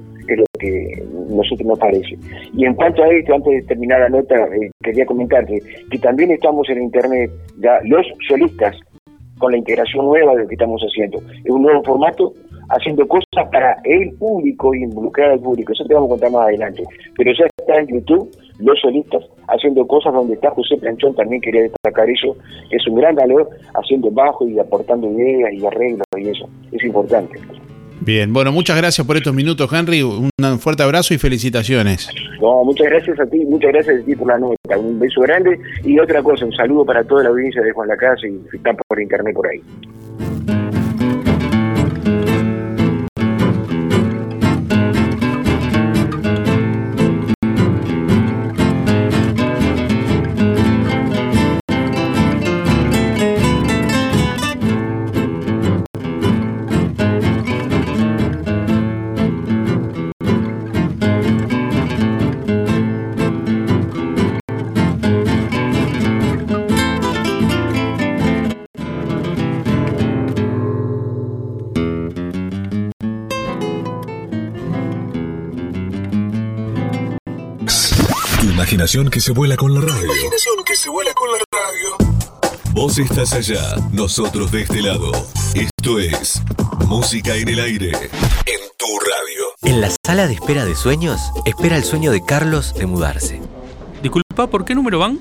que nosotros nos parece. Y en cuanto a esto, antes de terminar la nota, eh, quería comentarte que también estamos en internet ya los solistas con la integración nueva de lo que estamos haciendo. Es un nuevo formato, haciendo cosas para el público y involucrar al público. Eso te vamos a contar más adelante. Pero ya está en YouTube, los solistas, haciendo cosas donde está José Planchón, también quería destacar eso. Es un gran valor, haciendo bajo y aportando ideas y arreglos y eso. Es importante. Bien, bueno, muchas gracias por estos minutos, Henry. Un fuerte abrazo y felicitaciones. No, muchas gracias a ti, muchas gracias a ti por la nota. Un beso grande y otra cosa, un saludo para toda la audiencia de Juan Lacasa y están por internet por ahí. Imaginación que se vuela con la radio. que se vuela con la radio. Vos estás allá, nosotros de este lado. Esto es Música en el Aire. En tu radio. En la sala de espera de sueños, espera el sueño de Carlos de mudarse. Disculpa, ¿por qué número van?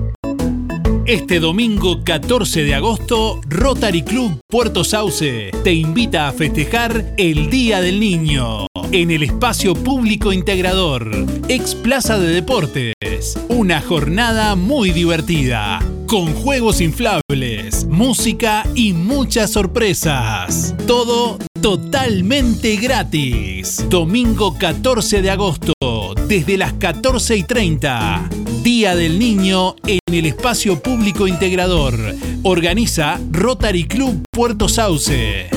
Este domingo 14 de agosto, Rotary Club Puerto Sauce te invita a festejar el Día del Niño en el espacio público integrador, ex Plaza de Deportes. Una jornada muy divertida, con juegos inflables, música y muchas sorpresas. Todo totalmente gratis. Domingo 14 de agosto, desde las 14 y 30. Día del Niño en el espacio público integrador. Organiza Rotary Club Puerto Sauce.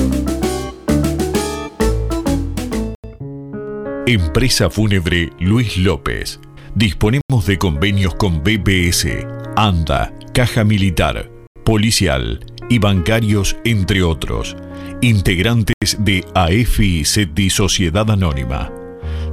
Empresa Fúnebre Luis López. Disponemos de convenios con BPS, ANDA, Caja Militar, Policial y bancarios, entre otros. Integrantes de AFI Sociedad Anónima.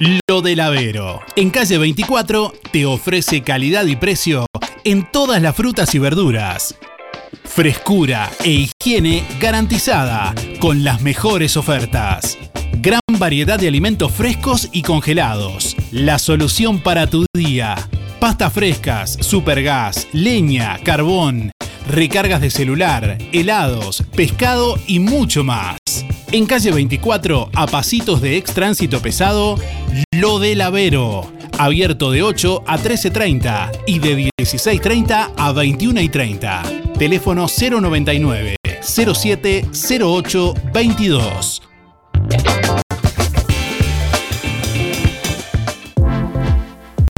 Lo del Avero. En calle 24 te ofrece calidad y precio en todas las frutas y verduras. Frescura e higiene garantizada con las mejores ofertas. Gran variedad de alimentos frescos y congelados. La solución para tu día. Pastas frescas, supergas, leña, carbón, recargas de celular, helados, pescado y mucho más. En calle 24, a pasitos de ex tránsito pesado, Lo del Avero. Abierto de 8 a 13.30 y de 16.30 a 21.30. Teléfono 099 07 08 22.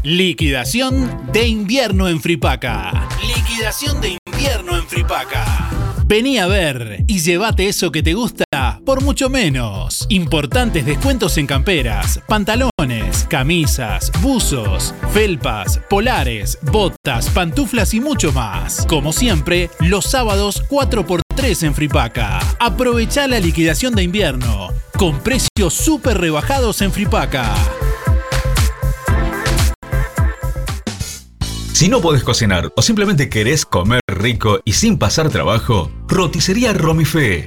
Liquidación de invierno en Fripaca. Liquidación de invierno en Fripaca. Vení a ver y llévate eso que te gusta por mucho menos. Importantes descuentos en camperas, pantalones, camisas, buzos, felpas, polares, botas, pantuflas y mucho más. Como siempre, los sábados 4x3 en Fripaca. Aprovecha la liquidación de invierno con precios súper rebajados en Fripaca. Si no podés cocinar o simplemente querés comer rico y sin pasar trabajo, roticería Romifé.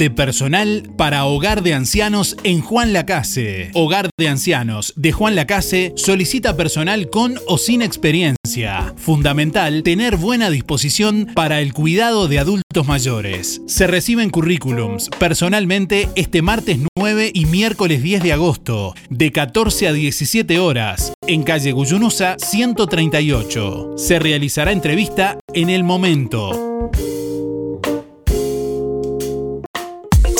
de personal para Hogar de Ancianos en Juan Lacase. Hogar de Ancianos de Juan Lacase solicita personal con o sin experiencia. Fundamental tener buena disposición para el cuidado de adultos mayores. Se reciben currículums personalmente este martes 9 y miércoles 10 de agosto, de 14 a 17 horas, en calle Guyunusa 138. Se realizará entrevista en el momento.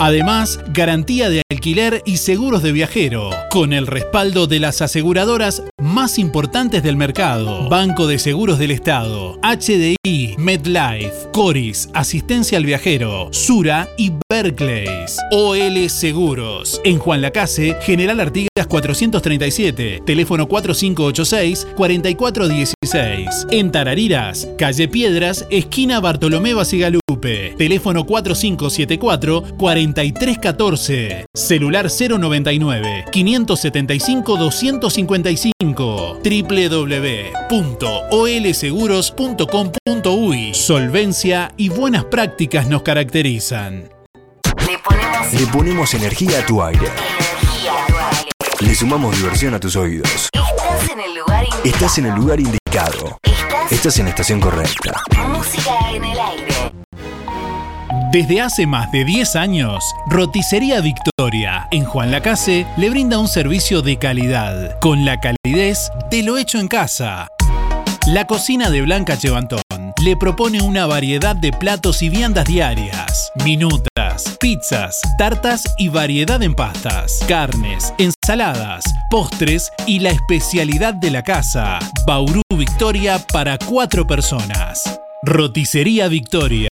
Además, garantía de alquiler y seguros de viajero, con el respaldo de las aseguradoras más importantes del mercado. Banco de Seguros del Estado, HDI, MedLife, Coris, Asistencia al Viajero, Sura y OL Seguros. En Juan Lacase, General Artigas 437, teléfono 4586-4416. En Tarariras, Calle Piedras, esquina Bartolomé Basigalupe, teléfono 4574-4314. Celular 099 575 255 www.olseguros.com.uy Solvencia y buenas prácticas nos caracterizan. Le ponemos energía a tu aire. Le sumamos diversión a tus oídos. Estás en el lugar indicado. Estás en el lugar indicado. Estás en la estación correcta. Música en el aire. Desde hace más de 10 años, Roticería Victoria en Juan Lacase le brinda un servicio de calidad, con la calidez de lo hecho en casa. La cocina de Blanca Chevantón le propone una variedad de platos y viandas diarias, minutas, pizzas, tartas y variedad en pastas, carnes, ensaladas, postres y la especialidad de la casa, Bauru Victoria para cuatro personas. Roticería Victoria.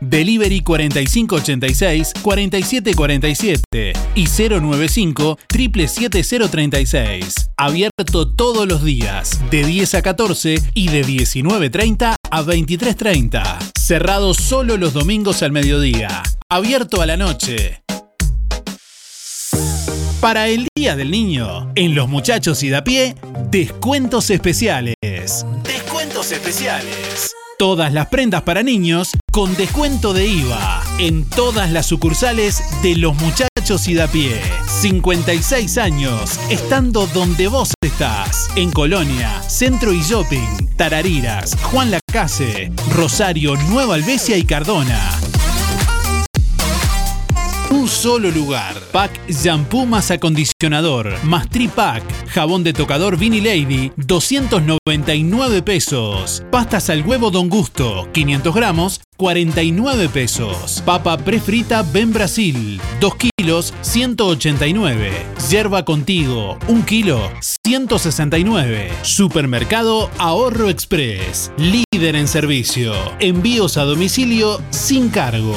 Delivery 4586-4747 y 095 77036. Abierto todos los días, de 10 a 14 y de 19.30 a 23.30. Cerrado solo los domingos al mediodía. Abierto a la noche. Para el Día del Niño, en Los Muchachos y da pie, descuentos especiales. Descuentos especiales. Todas las prendas para niños con descuento de IVA en todas las sucursales de Los Muchachos y da pie. 56 años, estando donde vos estás. En Colonia, Centro y Shopping, Tarariras, Juan Lacase, Rosario, Nueva Albesia y Cardona. Un solo lugar. Pack Shampoo más acondicionador. Más Pack. Jabón de tocador Vini Lady. 299 pesos. Pastas al huevo Don Gusto. 500 gramos. 49 pesos. Papa prefrita Ben Brasil. 2 kilos. 189. Yerba contigo. 1 kilo. 169. Supermercado Ahorro Express. Líder en servicio. Envíos a domicilio sin cargo.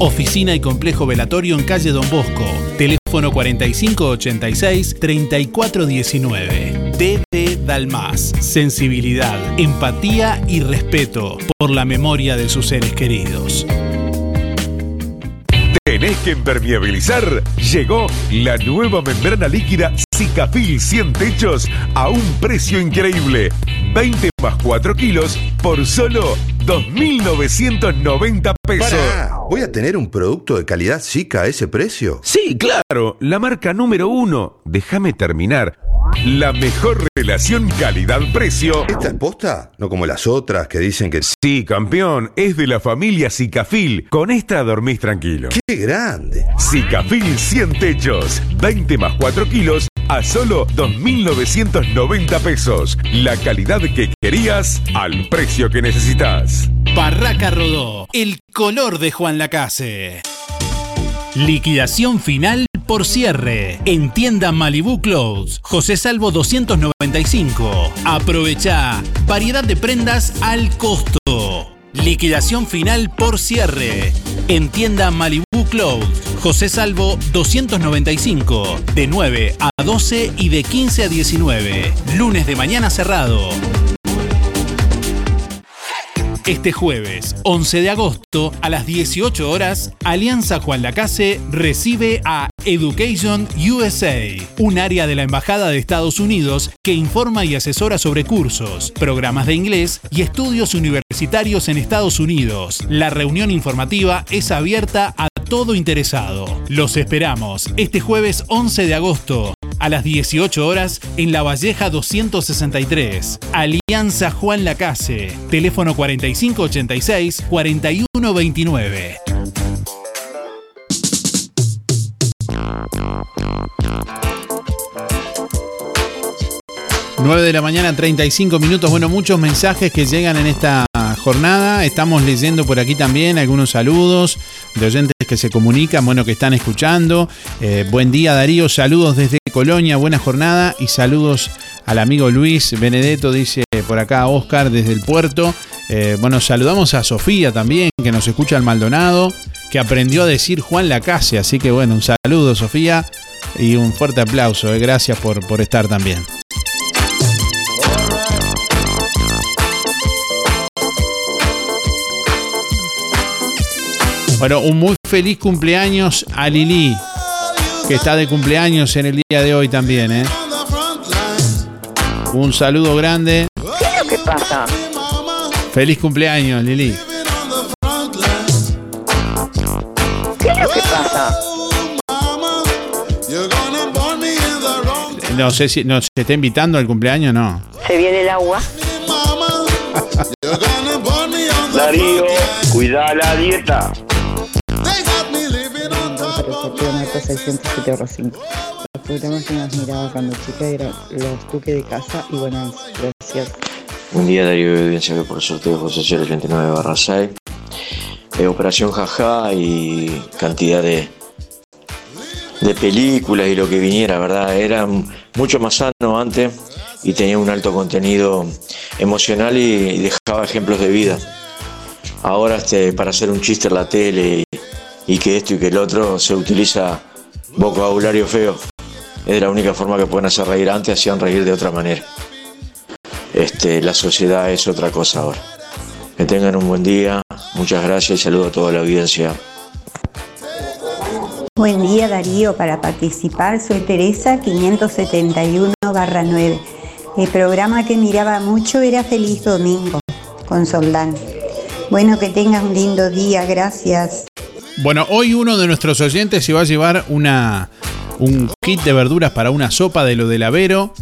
Oficina y complejo velatorio en calle Don Bosco. Teléfono 4586-3419. DD Dalmas. Sensibilidad, empatía y respeto por la memoria de sus seres queridos. ¿Tenés que impermeabilizar? Llegó la nueva membrana líquida Cicafil 100 techos a un precio increíble. 20 más 4 kilos por solo 2.990 pesos. Pará, ¿Voy a tener un producto de calidad chica a ese precio? Sí, claro, la marca número uno. Déjame terminar. La mejor relación calidad-precio. ¿Esta es posta? No como las otras que dicen que... Sí, campeón, es de la familia Sicafil. Con esta dormís tranquilo. ¡Qué grande! Sicafil 100 techos, 20 más 4 kilos a solo 2.990 pesos. La calidad que querías al precio que necesitas. Barraca Rodó, el color de Juan Lacase. Liquidación final por cierre. En tienda Malibu Clothes, José Salvo 295. Aprovecha variedad de prendas al costo. Liquidación final por cierre. En tienda Malibu Clothes, José Salvo 295. De 9 a 12 y de 15 a 19. Lunes de mañana cerrado. Este jueves, 11 de agosto, a las 18 horas, Alianza Juan Lacase recibe a Education USA, un área de la Embajada de Estados Unidos que informa y asesora sobre cursos, programas de inglés y estudios universitarios en Estados Unidos. La reunión informativa es abierta a todo interesado. Los esperamos este jueves 11 de agosto a las 18 horas en La Valleja 263. Alianza Juan Lacase. Teléfono 4586-4129. 9 de la mañana, 35 minutos. Bueno, muchos mensajes que llegan en esta jornada. Estamos leyendo por aquí también algunos saludos de oyentes que se comunican, bueno, que están escuchando. Eh, buen día, Darío. Saludos desde Colonia. Buena jornada y saludos al amigo Luis Benedetto, dice por acá Oscar desde el puerto. Eh, bueno, saludamos a Sofía también, que nos escucha al Maldonado, que aprendió a decir Juan Lacase. Así que bueno, un saludo, Sofía, y un fuerte aplauso. eh. Gracias por, por estar también. Bueno, un muy feliz cumpleaños a Lili, que está de cumpleaños en el día de hoy también, ¿eh? Un saludo grande. ¿Qué es lo que pasa? Feliz cumpleaños, Lili. Lo que pasa? No sé si nos está invitando al cumpleaños, no. ¿Se viene el agua? Darío, cuida la dieta. Para el sorteo Marta 607 barra 5. Los programas que más miraba cuando chica eran Los Duques de Casa y Bonanza. Gracias. Buen día Darío de Evidencia que por el sorteo de José Chávez 29 barra 6. Eh, Operación Jaja y cantidad de, de películas y lo que viniera, ¿verdad? Era mucho más sano antes y tenía un alto contenido emocional y, dejaba ejemplos de vida. Ahora este, para hacer un chiste en la tele y, y que esto y que el otro se utiliza vocabulario feo. Es la única forma que pueden hacer reír. Antes hacían reír de otra manera. Este, la sociedad es otra cosa ahora. Que tengan un buen día, muchas gracias y saludo a toda la audiencia. Buen día Darío, para participar soy Teresa 571-9. El programa que miraba mucho era Feliz Domingo con Soldán. Bueno, que tengas un lindo día, gracias. Bueno, hoy uno de nuestros oyentes se va a llevar una, un kit de verduras para una sopa de lo del Avero,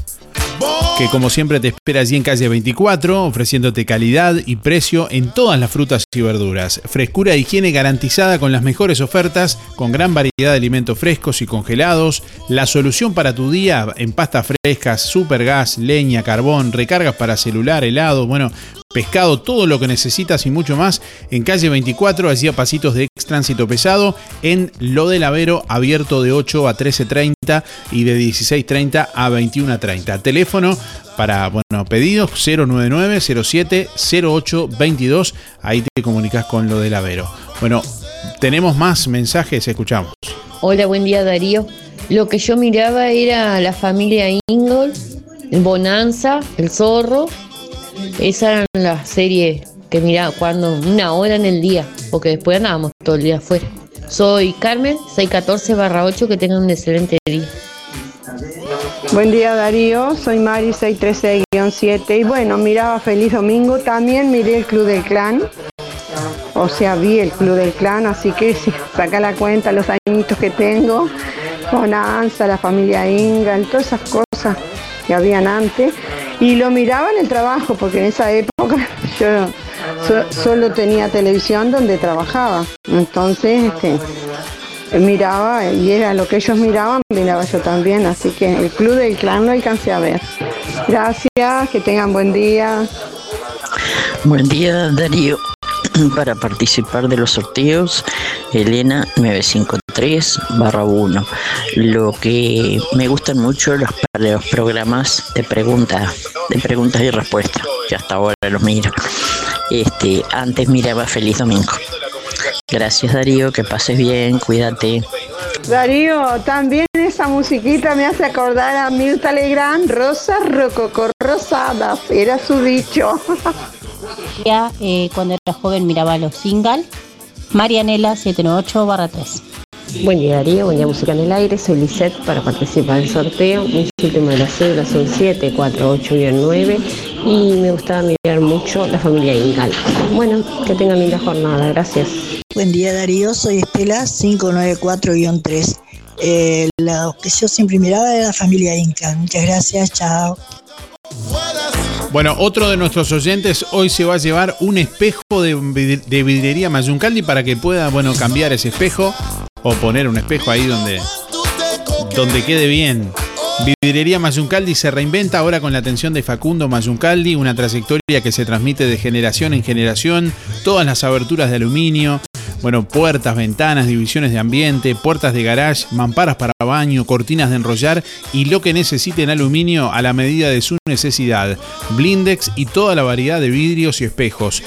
que como siempre te espera allí en calle 24, ofreciéndote calidad y precio en todas las frutas y verduras. Frescura e higiene garantizada con las mejores ofertas, con gran variedad de alimentos frescos y congelados. La solución para tu día en pastas frescas, supergas, leña, carbón, recargas para celular, helado, bueno, pescado, todo lo que necesitas y mucho más en calle 24, allí a pasitos de ex tránsito pesado, en Lo del Avero, abierto de 8 a 13.30 y de 16.30 a 21.30. Teléfono para bueno, pedidos 099 07 08 22. Ahí te comunicas con Lo del Avero. Bueno, tenemos más mensajes, escuchamos. Hola, buen día Darío. Lo que yo miraba era la familia Ingold, Bonanza, El Zorro. Esa eran las series que miraba cuando una hora en el día, porque después andábamos todo el día afuera. Soy Carmen, 614 barra 8, que tengan un excelente día. Buen día Darío, soy Mari 636-7 y bueno, miraba Feliz Domingo, también miré el Club del Clan, o sea, vi el Club del Clan, así que si saca la cuenta los añitos que tengo, Bonanza, la familia Ingal, todas esas cosas, que habían antes y lo miraba en el trabajo, porque en esa época yo so- solo tenía televisión donde trabajaba. Entonces, este, miraba y era lo que ellos miraban, miraba yo también, así que el Club del Clan lo alcancé a ver. Gracias, que tengan buen día. Buen día, Darío. Para participar de los sorteos, Elena 953 barra 1. Lo que me gustan mucho los, los programas de preguntas, de preguntas y respuestas, que hasta ahora los miro. Este, antes miraba Feliz Domingo. Gracias Darío, que pases bien, cuídate. Darío, también esa musiquita me hace acordar a Mirta Legrand, Rosas Rococo Rosadas, era su dicho. Ya eh, cuando era joven miraba los single. Marianela 798 barra 3. Buen día Darío, buen día Música en el Aire, soy Lisette para participar del sorteo. Mis últimos de la cédula son 7, 4, 8 y 9 y me gustaba mirar mucho la familia Ingal. Bueno, que tengan linda jornada, gracias. Buen día Darío, soy Estela 594-3. Eh, lo que yo siempre miraba era la familia Inca. Muchas gracias, chao. Bueno, otro de nuestros oyentes hoy se va a llevar un espejo de, vid- de vidriería Mayuncaldi para que pueda, bueno, cambiar ese espejo o poner un espejo ahí donde, donde quede bien. Vidriería Mayuncaldi se reinventa ahora con la atención de Facundo Mayuncaldi, una trayectoria que se transmite de generación en generación, todas las aberturas de aluminio, bueno, puertas, ventanas, divisiones de ambiente, puertas de garage, mamparas para baño, cortinas de enrollar y lo que necesite en aluminio a la medida de su necesidad. Blindex y toda la variedad de vidrios y espejos.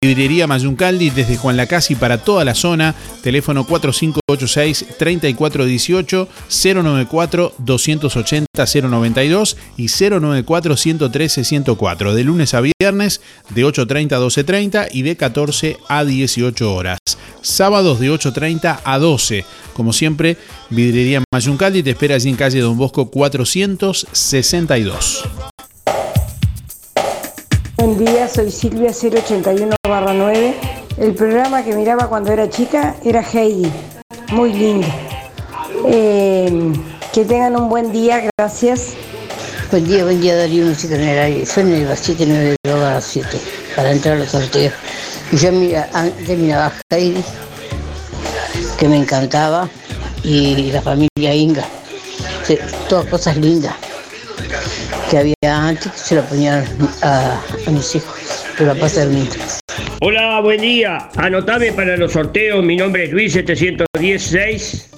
Vidriería Mayuncaldi desde Juan Lacasi para toda la zona. Teléfono 4586-3418, 094-280-092 y 094-113-104. De lunes a viernes de 8.30 a 12.30 y de 14 a 18 horas. Sábados de 8.30 a 12. Como siempre, Vidriería Mayuncaldi te espera allí en calle Don Bosco 462. Buen día, soy Silvia 081-9. El programa que miraba cuando era chica era Heidi. Muy lindo. Eh, que tengan un buen día, gracias. Buen día, buen día Darío Música en el aire. Soy en el 792 para entrar a los sorteos. Y yo mira, antes miraba Heidi, que me encantaba, y la familia Inga. Todas cosas lindas que había antes que se lo ponían a, mis hijos. Pero la pasa lindo. Hola, buen día. Anotame para los sorteos. Mi nombre es Luis 716.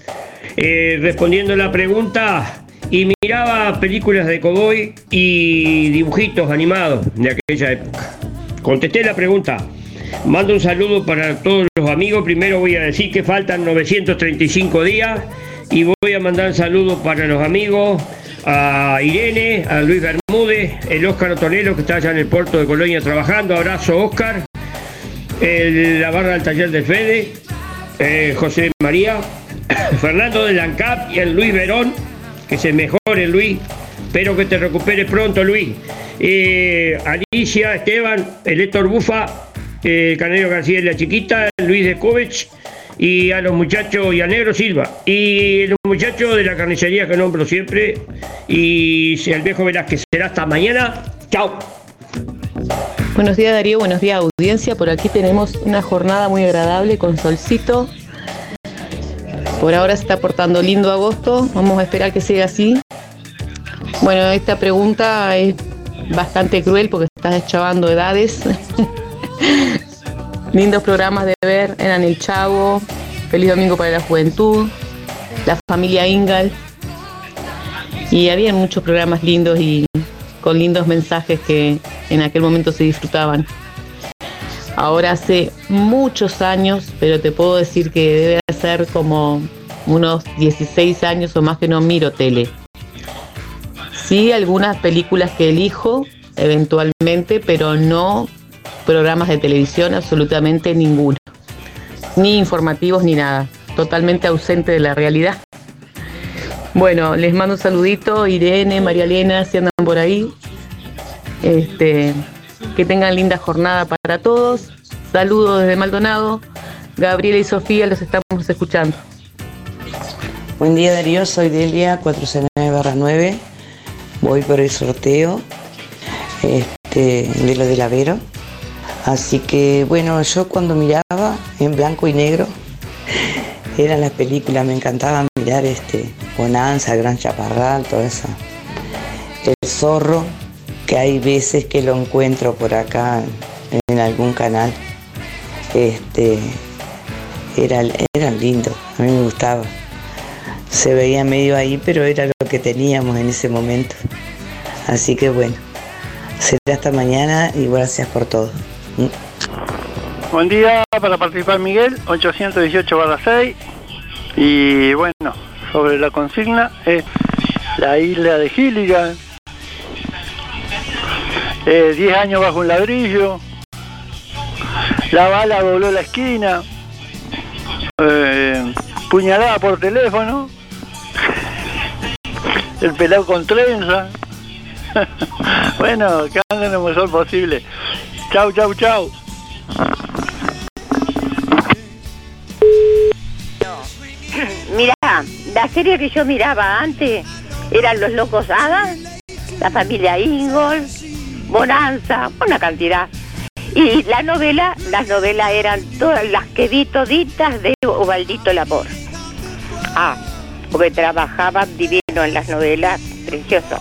Eh, respondiendo la pregunta, y miraba películas de cowboy y dibujitos animados de aquella época. Contesté la pregunta. Mando un saludo para todos los amigos. Primero voy a decir que faltan 935 días y voy a mandar saludos para los amigos a Irene, a Luis Bermúdez, el Óscar Otonelo que está allá en el puerto de Colonia trabajando. Abrazo, Óscar. La barra del taller del Fede, eh, José María, Fernando de Lancap y el Luis Verón, que se mejore Luis, espero que te recuperes pronto Luis, Eh, Alicia, Esteban, el Héctor Bufa, eh, García y la chiquita, Luis de Covech y a los muchachos y a Negro Silva y los muchachos de la carnicería que nombro siempre y si el viejo Velázquez será hasta mañana, chao. Buenos días Darío, buenos días audiencia. Por aquí tenemos una jornada muy agradable con solcito. Por ahora se está portando lindo agosto. Vamos a esperar que siga así. Bueno, esta pregunta es bastante cruel porque estás chavando edades. Lindos programas de ver eran El Chavo, Feliz Domingo para la Juventud, La Familia Ingal. Y había muchos programas lindos y con lindos mensajes que en aquel momento se disfrutaban. Ahora hace muchos años, pero te puedo decir que debe ser como unos 16 años o más que no miro tele. Sí, algunas películas que elijo eventualmente, pero no programas de televisión, absolutamente ninguno. Ni informativos ni nada. Totalmente ausente de la realidad. Bueno, les mando un saludito, Irene, María Elena, si andan por ahí. Este, que tengan linda jornada para todos. Saludos desde Maldonado. Gabriela y Sofía los estamos escuchando. Buen día Darío, soy Delia 409 9. voy por el sorteo este, de lo del Avero. Así que bueno, yo cuando miraba en blanco y negro, eran las películas, me encantaba mirar este Bonanza, Gran Chaparral, todo eso. El zorro, que hay veces que lo encuentro por acá en algún canal. Este era, eran lindos, a mí me gustaba. Se veía medio ahí, pero era lo que teníamos en ese momento. Así que bueno, será hasta mañana y gracias por todo. Buen día para participar Miguel, 818 barra 6. Y bueno, sobre la consigna es la isla de Gilligan. 10 años bajo un ladrillo. La bala dobló la esquina. Eh, puñalada por teléfono. El pelado con trenza. bueno, que anden lo mejor posible. Chau, chau, chau. Mira, la serie que yo miraba antes eran Los Locos Hadas, la familia Ingol, Bonanza, una cantidad. Y la novela, las novelas eran todas las que vi toditas de Obaldito Labor. Ah, porque trabajaba divino en las novelas, precioso.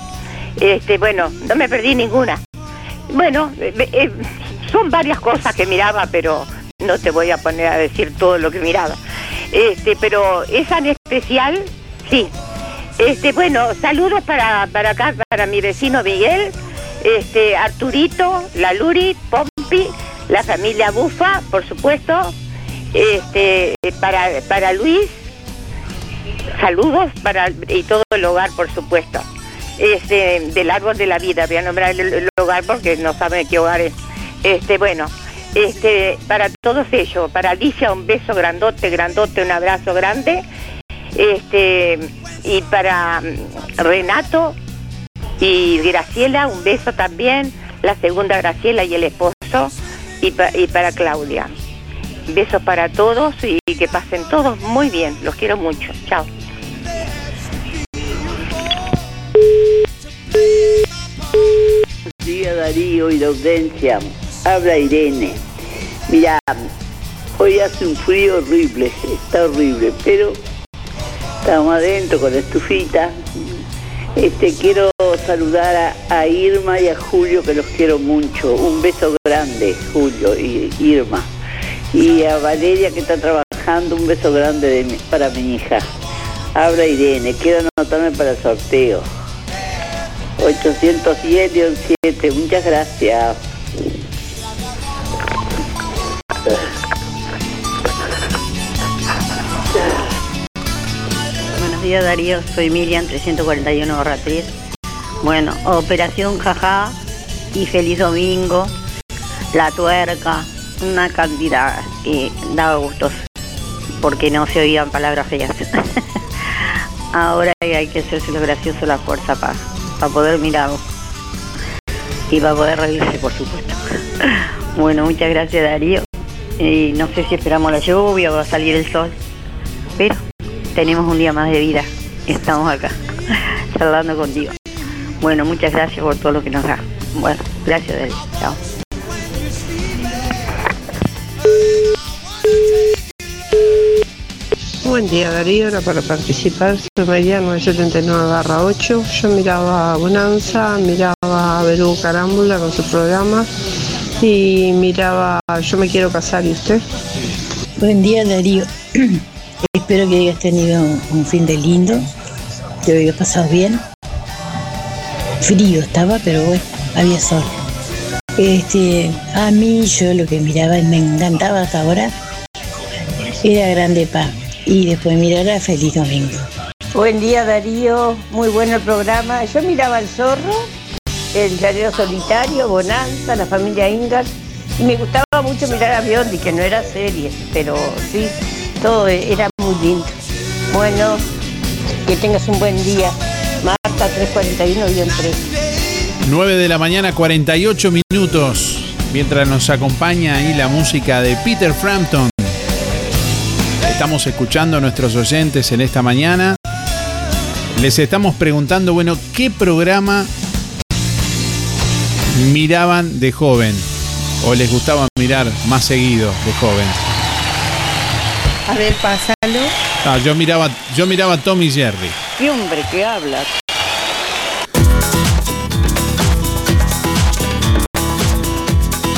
Este, bueno, no me perdí ninguna. Bueno, eh, eh, son varias cosas que miraba, pero no te voy a poner a decir todo lo que miraba. Este, pero esa en especial, sí. Este, bueno, saludos para, para acá, para mi vecino Miguel, este, Arturito, la Luri, Pompi, la familia Bufa, por supuesto, este, para, para Luis, saludos para y todo el hogar, por supuesto. Este, del árbol de la vida, voy a nombrar el, el hogar porque no saben qué hogar es. Este, bueno, este, para todos ellos, para Alicia un beso grandote, grandote, un abrazo grande. Este, y para mm, Renato y Graciela, un beso también, la segunda Graciela y el esposo, y, pa- y para Claudia. Besos para todos y que pasen todos muy bien, los quiero mucho. Chao. Buenos días Darío y la audiencia. Habla Irene. Mira, hoy hace un frío horrible, está horrible, pero estamos adentro con la estufita. Este, quiero saludar a, Irma y a Julio, que los quiero mucho. Un beso grande, Julio y Irma. Y a Valeria, que está trabajando, un beso grande para mi hija. Habla Irene, quiero anotarme para el sorteo. 810-7, muchas gracias. Días Darío, soy Miriam 341 barra 3. Bueno, Operación Jajá y Feliz Domingo, La Tuerca, una cantidad y daba gustos porque no se oían palabras feas. Ahora hay que hacerse lo gracioso la fuerza para, poder mirarlo y para poder reírse, por supuesto. Bueno, muchas gracias Darío. Y no sé si esperamos la lluvia o va a salir el sol, pero tenemos un día más de vida. Estamos acá, charlando contigo. Bueno, muchas gracias por todo lo que nos da. Bueno, gracias Darío. Chao. Buen día Darío, era para participar, soy María 979 barra 8. Yo miraba Bonanza, miraba Berú Carámbula con su programa y miraba Yo me quiero casar y usted. Buen día Darío. Espero que hayas tenido un fin de lindo, que lo hayas pasado bien. Frío estaba, pero bueno, había sol. Este, a mí yo lo que miraba y me encantaba hasta ahora era Grande Pa y después mirar a Feliz Domingo. Buen día Darío, muy bueno el programa. Yo miraba El Zorro, El Llanero Solitario, Bonanza, La Familia Ingalls y me gustaba mucho mirar a Biondi, que no era serie, pero sí, todo era muy lindo. Bueno, que tengas un buen día. Marta 341-3. 9 de la mañana, 48 minutos. Mientras nos acompaña ahí la música de Peter Frampton. Estamos escuchando a nuestros oyentes en esta mañana. Les estamos preguntando, bueno, ¿qué programa miraban de joven? ¿O les gustaba mirar más seguido de joven? A ver, pásalo. Ah, yo miraba, yo miraba Tom y Jerry. ¿Qué hombre que habla?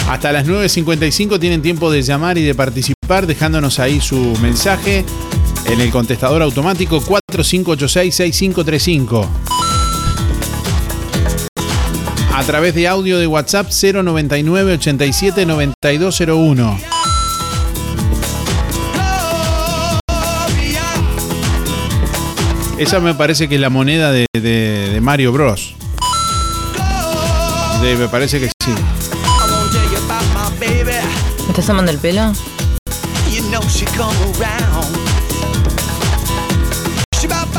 Hasta las 9.55 tienen tiempo de llamar y de participar dejándonos ahí su mensaje en el contestador automático 4586-6535. A través de audio de WhatsApp 099 87 9201. Esa me parece que es la moneda de, de- de Mario Bros. De- me parece que sí. ¿Me estás tomando el pelo?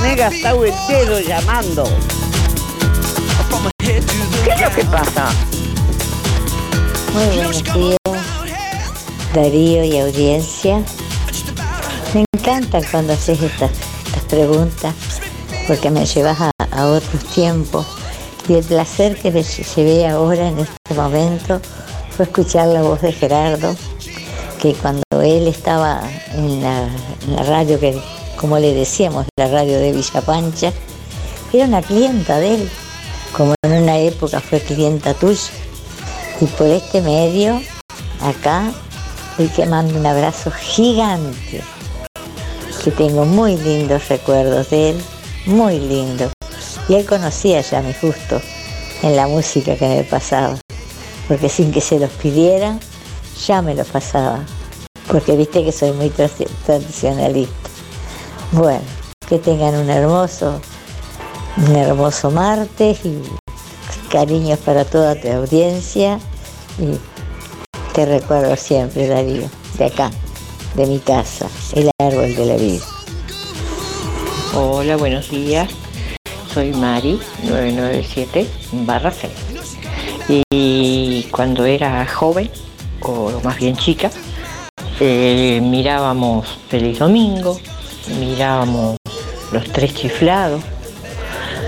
Me he gastado el dedo llamando. ¿Qué es lo que pasa? Muy buenos días, Darío y audiencia. Me encanta cuando haces estas, preguntas porque me llevas a, otros tiempos y el placer que me llevé ahora en este momento fue escuchar la voz de Gerardo, que cuando él estaba en la, radio, que como le decíamos, la radio de Villa Pancha, era una clienta de él, como en una época fue clienta tuya. Y por este medio, acá, hoy que mando un abrazo gigante, tengo muy lindos recuerdos de él, muy lindos. Y él conocía ya mis gustos en la música que me pasaba, porque sin que se los pidiera, ya me los pasaba, porque viste que soy muy tra- tradicionalista. Bueno, que tengan un hermoso, un hermoso martes y cariños para toda tu audiencia y te recuerdo siempre, Darío, de acá, de mi casa, el árbol de la vida. Hola, buenos días. Soy Mari, 997 barra 6. Y cuando era joven, o más bien chica, eh, mirábamos Feliz Domingo, mirábamos Los Tres Chiflados,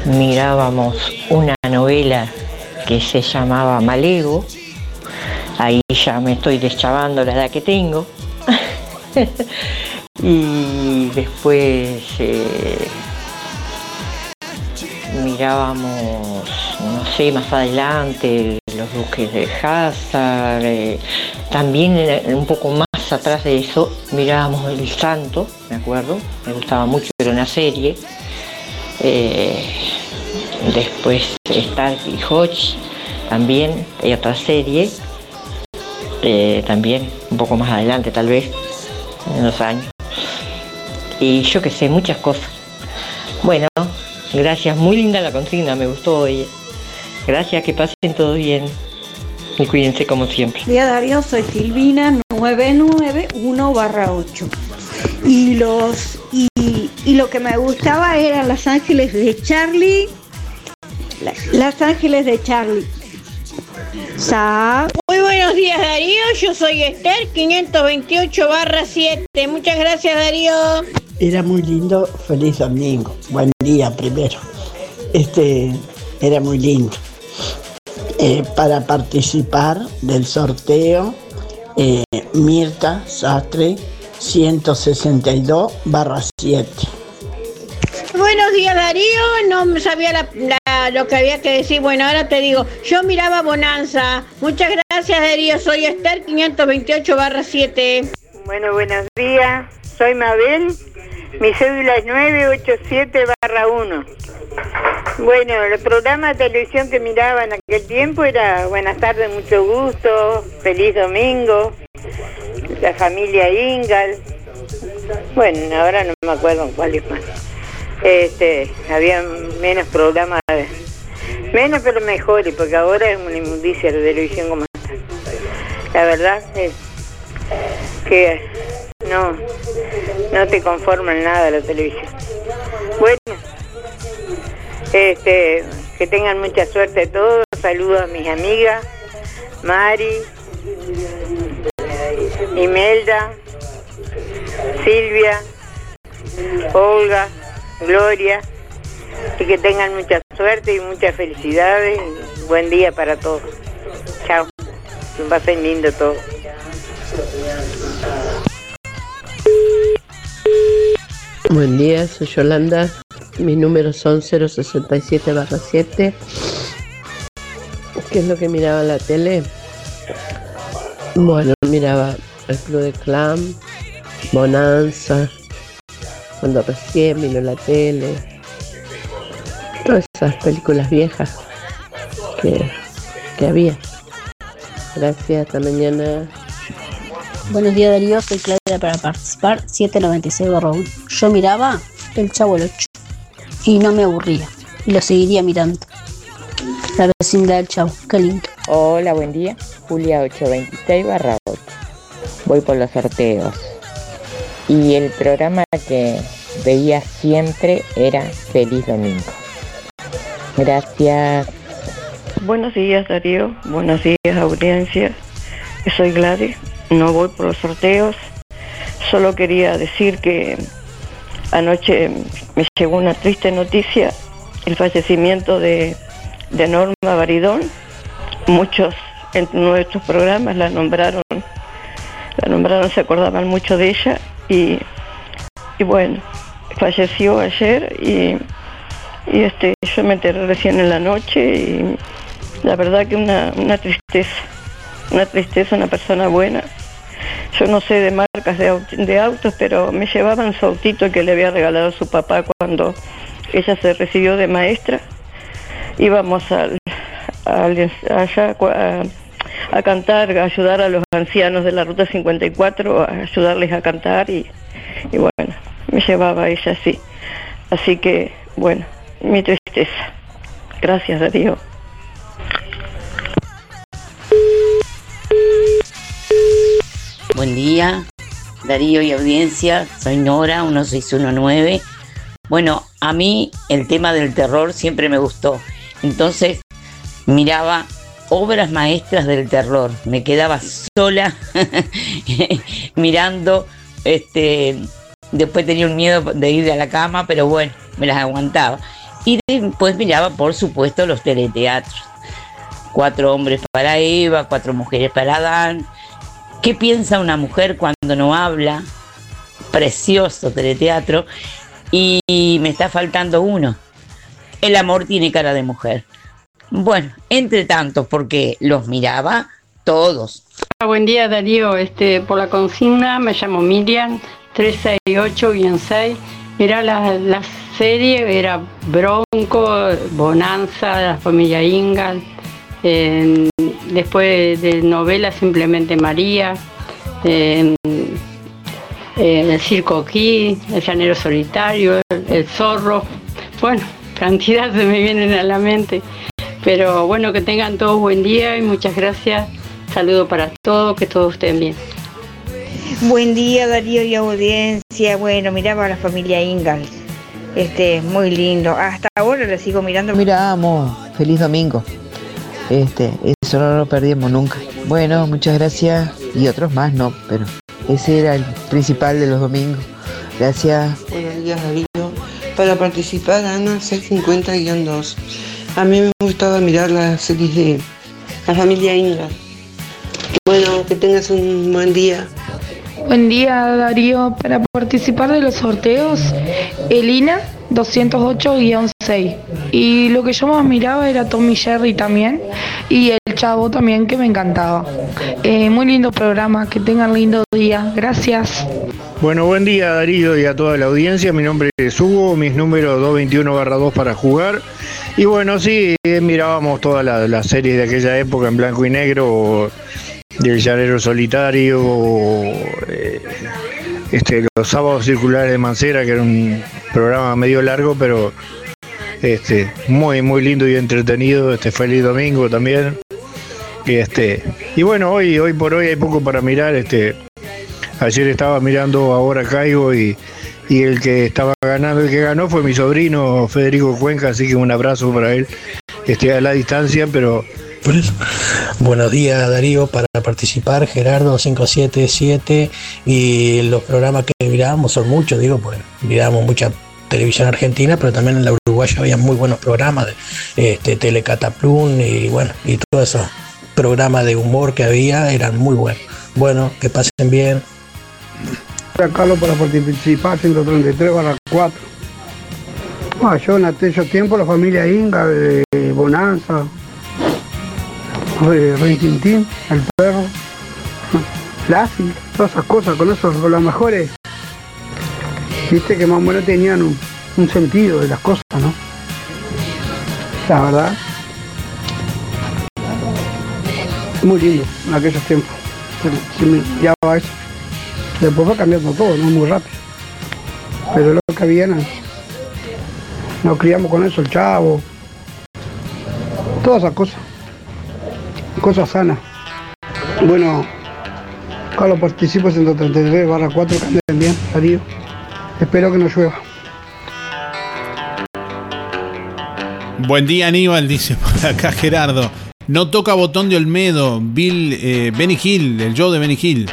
mirábamos una novela que se llamaba Malego. Ahí ya me estoy deschavando la edad que tengo. y después eh, mirábamos, no sé, más adelante los duques de Hazard, eh, también un poco más atrás de eso mirábamos El Santo, me acuerdo, me gustaba mucho, era una serie. Eh, después Stark y Hodge, también hay otra serie, también un poco más adelante tal vez, en los años. Y yo que sé, muchas cosas. Bueno, gracias, muy linda la consigna, me gustó hoy. Gracias, que pasen todo bien y cuídense como siempre. Día Darío, soy Silvina 991 barra 8. Y los y, y lo que me gustaba eran Las Ángeles de Charlie. La- Las Ángeles de Charlie. Sa- buenos días Darío, yo soy Esther 528 barra 7. Muchas gracias Darío. Era muy lindo, feliz domingo. Buen día primero. Este era muy lindo. Eh, para participar del sorteo, eh, Mirta Sastre 162 barra 7. Buenos días Darío, no sabía la- lo que había que decir. Bueno, ahora te digo, yo miraba Bonanza. Muchas gracias Darío, soy Esther 528 barra 7. Bueno, buenos días. Soy Mabel. Mi cédula es 987 barra 1. Bueno, el programa de televisión que miraba en aquel tiempo era Buenas tardes, mucho gusto, feliz domingo, la familia Ingal. Bueno, ahora no me acuerdo cuál es más. Este, había menos programas, menos pero mejores, porque ahora es una inmundicia la televisión como está. La verdad es que no, no te conforma en nada la televisión. Bueno, este, que tengan mucha suerte todos. Saludos a mis amigas, Mari, Imelda, Silvia, Olga, Gloria, y que tengan mucha suerte y muchas felicidades. buen día para todos. Chao. Va a lindo todo. Buen día, soy Yolanda. Mis números son 067 7. ¿Qué es lo que miraba la tele? Bueno, miraba el Club de Clan, Bonanza, cuando recién vino la tele, todas esas películas viejas que, que había. Gracias, hasta mañana. Buenos días Darío, soy Claudia para participar 796 1. Yo miraba el Chavo el 8 y no me aburría y lo seguiría mirando. La vecindad del Chavo, qué lindo. Hola, buen día. Julia 826 barra 8. Voy por los sorteos. Y el programa que veía siempre era Feliz Domingo. Gracias. Buenos días Darío, buenos días audiencia. Soy Gladys, no voy por los sorteos. Solo quería decir que anoche me llegó una triste noticia, el fallecimiento de, Norma Baridón. Muchos en nuestros programas la nombraron, la nombraron, se acordaban mucho de ella y, y bueno, falleció ayer y, y este, yo me enteré recién en la noche y la verdad que una, una tristeza, una tristeza, una persona buena. Yo no sé de marcas de, de autos, pero me llevaban su autito que le había regalado su papá cuando ella se recibió de maestra. Íbamos al, al- allá a, cantar, a ayudar a los ancianos de la Ruta 54, a ayudarles a cantar y, y bueno, me llevaba ella así. Así que, bueno, mi tristeza. Gracias, Darío. Buen día, Darío y audiencia. Soy Nora, 1619. Bueno, a mí el tema del terror siempre me gustó. Entonces miraba obras maestras del terror. Me quedaba sola mirando. Este, después tenía un miedo de ir a la cama, pero bueno, me las aguantaba. Y después miraba, por supuesto, los teleteatros. Cuatro hombres para Eva, cuatro mujeres para Adán. ¿Qué piensa una mujer cuando no habla? Precioso teleteatro. Y me está faltando uno. El amor tiene cara de mujer. Bueno, entre tantos, porque los miraba todos. Ah, Buen día Darío, este, por la consigna me llamo Miriam, 368-6. Mira la, la serie, era Bronco, Bonanza, la familia Ingal. después de novela simplemente María. el circo aquí, el llanero solitario, el zorro. Bueno, cantidad se me vienen a la mente. Pero bueno, que tengan todos buen día y muchas gracias. Saludo para todos, que todos estén bien. Buen día Darío y audiencia. Bueno, miraba a la familia Ingal. Este, muy lindo. Hasta ahora la sigo mirando. Miramos, feliz domingo. Este, eso no lo perdimos nunca. Bueno, muchas gracias. Y otros más no, pero ese era el principal de los domingos. Gracias. Buenos días, Darío. Para participar, Ana 650-2. A mí me gustaba mirar las series de la familia Inga. Bueno, que tengas un buen día. Buen día Darío, para participar de los sorteos, Elina 208-6. Y lo que yo más miraba era Tommy Jerry también y el Chavo también que me encantaba. Eh, muy lindo programa, que tengan lindo día. Gracias. Bueno, buen día Darío y a toda la audiencia. Mi nombre es Hugo, mis números 221-2 para jugar. Y bueno, sí, eh, mirábamos todas las las series de aquella época en blanco y negro, del llanero solitario, eh, este, los sábados circulares de Mancera, que era un programa medio largo, pero este, muy, muy lindo y entretenido. Este, feliz domingo también. Y, este, y bueno, hoy, hoy por hoy hay poco para mirar. Este, ayer estaba mirando Ahora Caigo y, y el que estaba ganando, el que ganó fue mi sobrino Federico Cuenca, así que un abrazo para él. Este, a la distancia, pero Buenos días Darío, para participar Gerardo 577 y los programas que miramos son muchos, digo, pues miramos mucha televisión argentina, pero también en la Uruguay Uruguaya había muy buenos programas, este, Telecataplum y bueno, y todos esos programas de humor que había eran muy buenos. Bueno, que pasen bien. Carlos para participar 133 barra 4. Ah, yo en aquellos tiempos la familia Inga, de Bonanza, de Rintintín, el perro, Lassie, todas esas cosas, con esos, con los mejores, viste que más o tenían un, sentido de las cosas, ¿no? La verdad, muy lindo en aquellos tiempos. Me guiaba eso. Después fue cambiando todo, ¿no? Muy rápido. Pero lo que había, no- nos criamos con eso, el chavo, todas esas cosas, cosas sanas. Bueno, Carlos participo 133 barra 4, que anden bien, Darío. Espero que no llueva. Buen día, Aníbal, dice por acá Gerardo. No toca botón de Olmedo, Bill, eh, Benny Hill, el show de Benny Hill.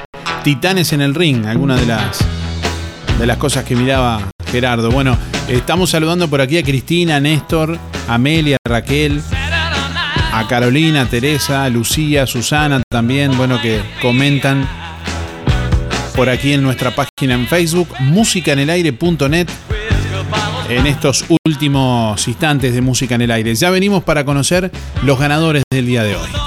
Titanes en el ring, algunas de las, de las cosas que miraba Gerardo. Bueno, estamos saludando por aquí a Cristina, Néstor, Amelia, Raquel, a Carolina, Teresa, Lucía, Susana también, bueno, que comentan por aquí en nuestra página en Facebook, musicaenelaire.net en estos últimos instantes de Música en el Aire. Ya venimos para conocer los ganadores del día de hoy.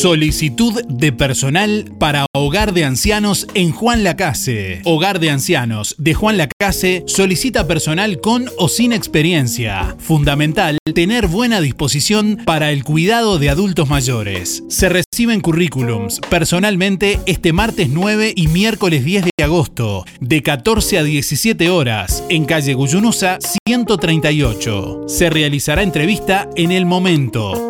Solicitud de personal para Hogar de Ancianos en Juan Lacase. Hogar de Ancianos de Juan Lacase solicita personal con o sin experiencia. Fundamental tener buena disposición para el cuidado de adultos mayores. Se reciben currículums personalmente este martes 9 y miércoles 10 de agosto, de 14 a 17 horas, en calle Guyunusa 138. Se realizará entrevista en el momento.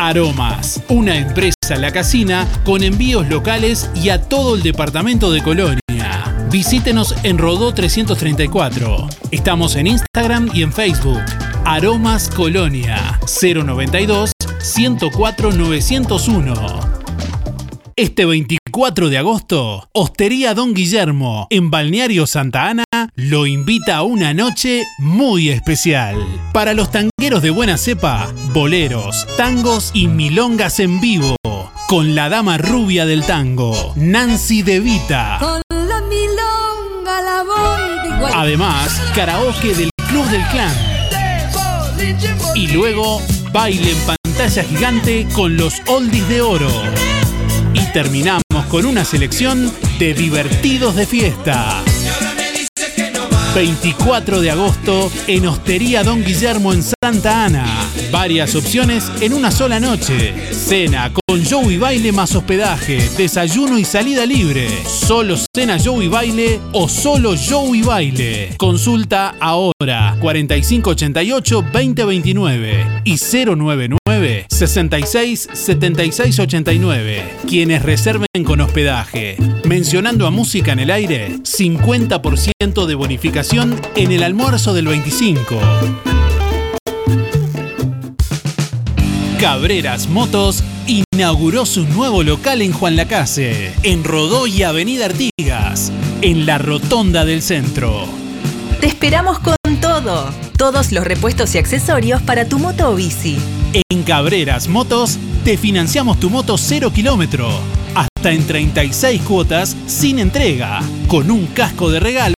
Aromas, una empresa La Casina con envíos locales y a todo el departamento de Colonia. Visítenos en Rodó 334. Estamos en Instagram y en Facebook. Aromas Colonia 092 104 901. Este 24 de agosto, Hostería Don Guillermo, en Balneario Santa Ana, lo invita a una noche muy especial. Para los tangueros de buena cepa, boleros, tangos y milongas en vivo. Con la dama rubia del tango, Nancy De Vita. Con la milonga la voy de igual. Además, karaoke del Club del Clan. Y luego, baile en pantalla gigante con los oldies de oro. Y terminamos con una selección de divertidos de fiesta. 24 de agosto en Hostería Don Guillermo en Santa Ana. Varias opciones en una sola noche. Cena con show y baile más hospedaje, desayuno y salida libre. Solo cena show y baile o solo show y baile. Consulta ahora 4588 2029 y 099 66 76 89. Quienes reserven con hospedaje, mencionando a música en el aire, 50% de bonificación en el almuerzo del 25. Cabreras Motos inauguró su nuevo local en Juan Lacase, en Rodó y Avenida Artigas, en la Rotonda del Centro. Te esperamos con todo. Todos los repuestos y accesorios para tu moto o bici. En Cabreras Motos te financiamos tu moto 0 kilómetro, hasta en 36 cuotas sin entrega, con un casco de regalo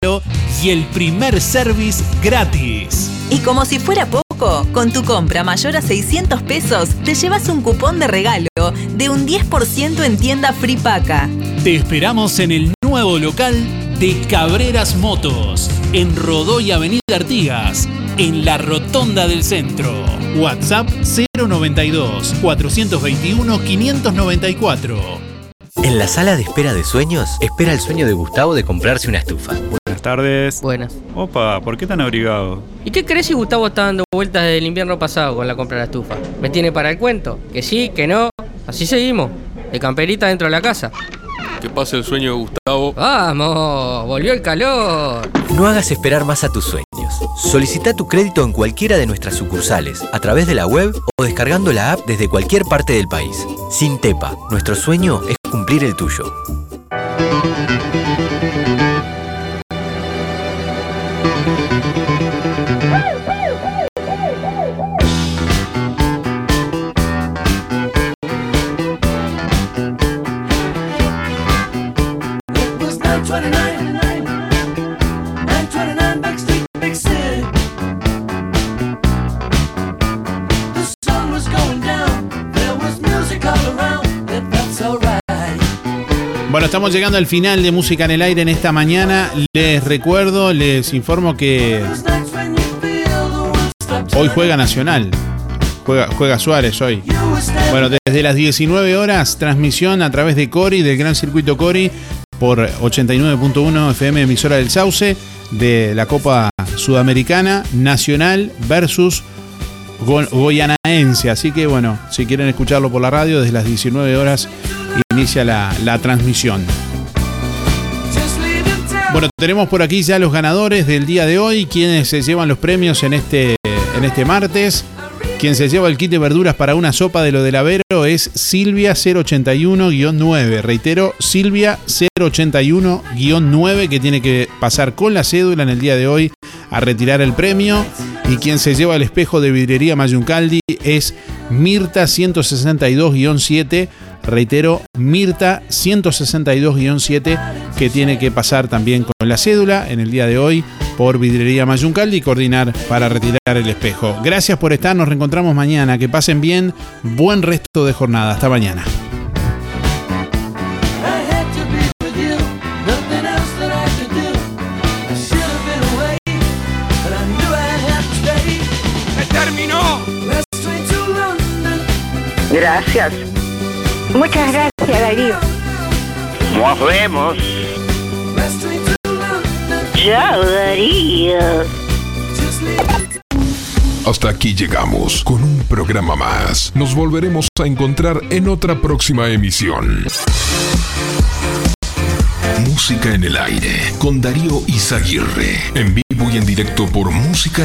y el primer service gratis. Y como si fuera poco, con tu compra mayor a 600 pesos te llevas un cupón de regalo de un 10% en tienda Free Paca. Te esperamos en el nuevo local de Cabreras Motos, en Rodó y Avenida Artigas, en la Rotonda del Centro. WhatsApp 092 421 594. En la sala de espera de sueños, espera el sueño de Gustavo de comprarse una estufa. Buenas tardes. Buenas. Opa, ¿por qué tan abrigado? ¿Y qué crees si Gustavo está dando vueltas desde el invierno pasado con la compra de la estufa? ¿Me tiene para el cuento? Que sí, que no. Así seguimos. De camperita dentro de la casa. Que pase el sueño de Gustavo. ¡Vamos! ¡Volvió el calor! No hagas esperar más a tus sueños. Solicita tu crédito en cualquiera de nuestras sucursales, a través de la web o descargando la app desde cualquier parte del país. Sin Tepa, nuestro sueño es cumplir el tuyo. Estamos llegando al final de Música en el Aire en esta mañana. Les recuerdo, les informo que hoy juega Nacional. Juega, Suárez hoy. Bueno, desde las 19 horas, transmisión a través de Cori, del Gran Circuito Cori, por 89.1 FM, emisora del Sauce, de la Copa Sudamericana, Nacional versus Go- Goyanaense. Así que bueno, si quieren escucharlo por la radio, desde las 19 horas inicia la, la transmisión. Bueno, tenemos por aquí ya los ganadores del día de hoy, quienes se llevan los premios en este, en este martes. Quien se lleva el kit de verduras para una sopa de lo del Avero es Silvia 081-9. Reitero, Silvia 081-9 que tiene que pasar con la cédula en el día de hoy a retirar el premio. Y quien se lleva el espejo de vidrería Mayuncaldi es Mirta 162-7. Reitero, Mirta 162-7 que tiene que pasar también con la cédula en el día de hoy por Vidrería Mayuncaldi y coordinar para retirar el espejo. Gracias por estar, nos reencontramos mañana. Que pasen bien, buen resto de jornada. Hasta mañana. Gracias. Muchas gracias, Darío. Nos vemos. Chao, Darío. Hasta aquí llegamos con un programa más. Nos volveremos a encontrar en otra próxima emisión. Música en el aire con Darío Izaguirre. En vivo y en directo por Música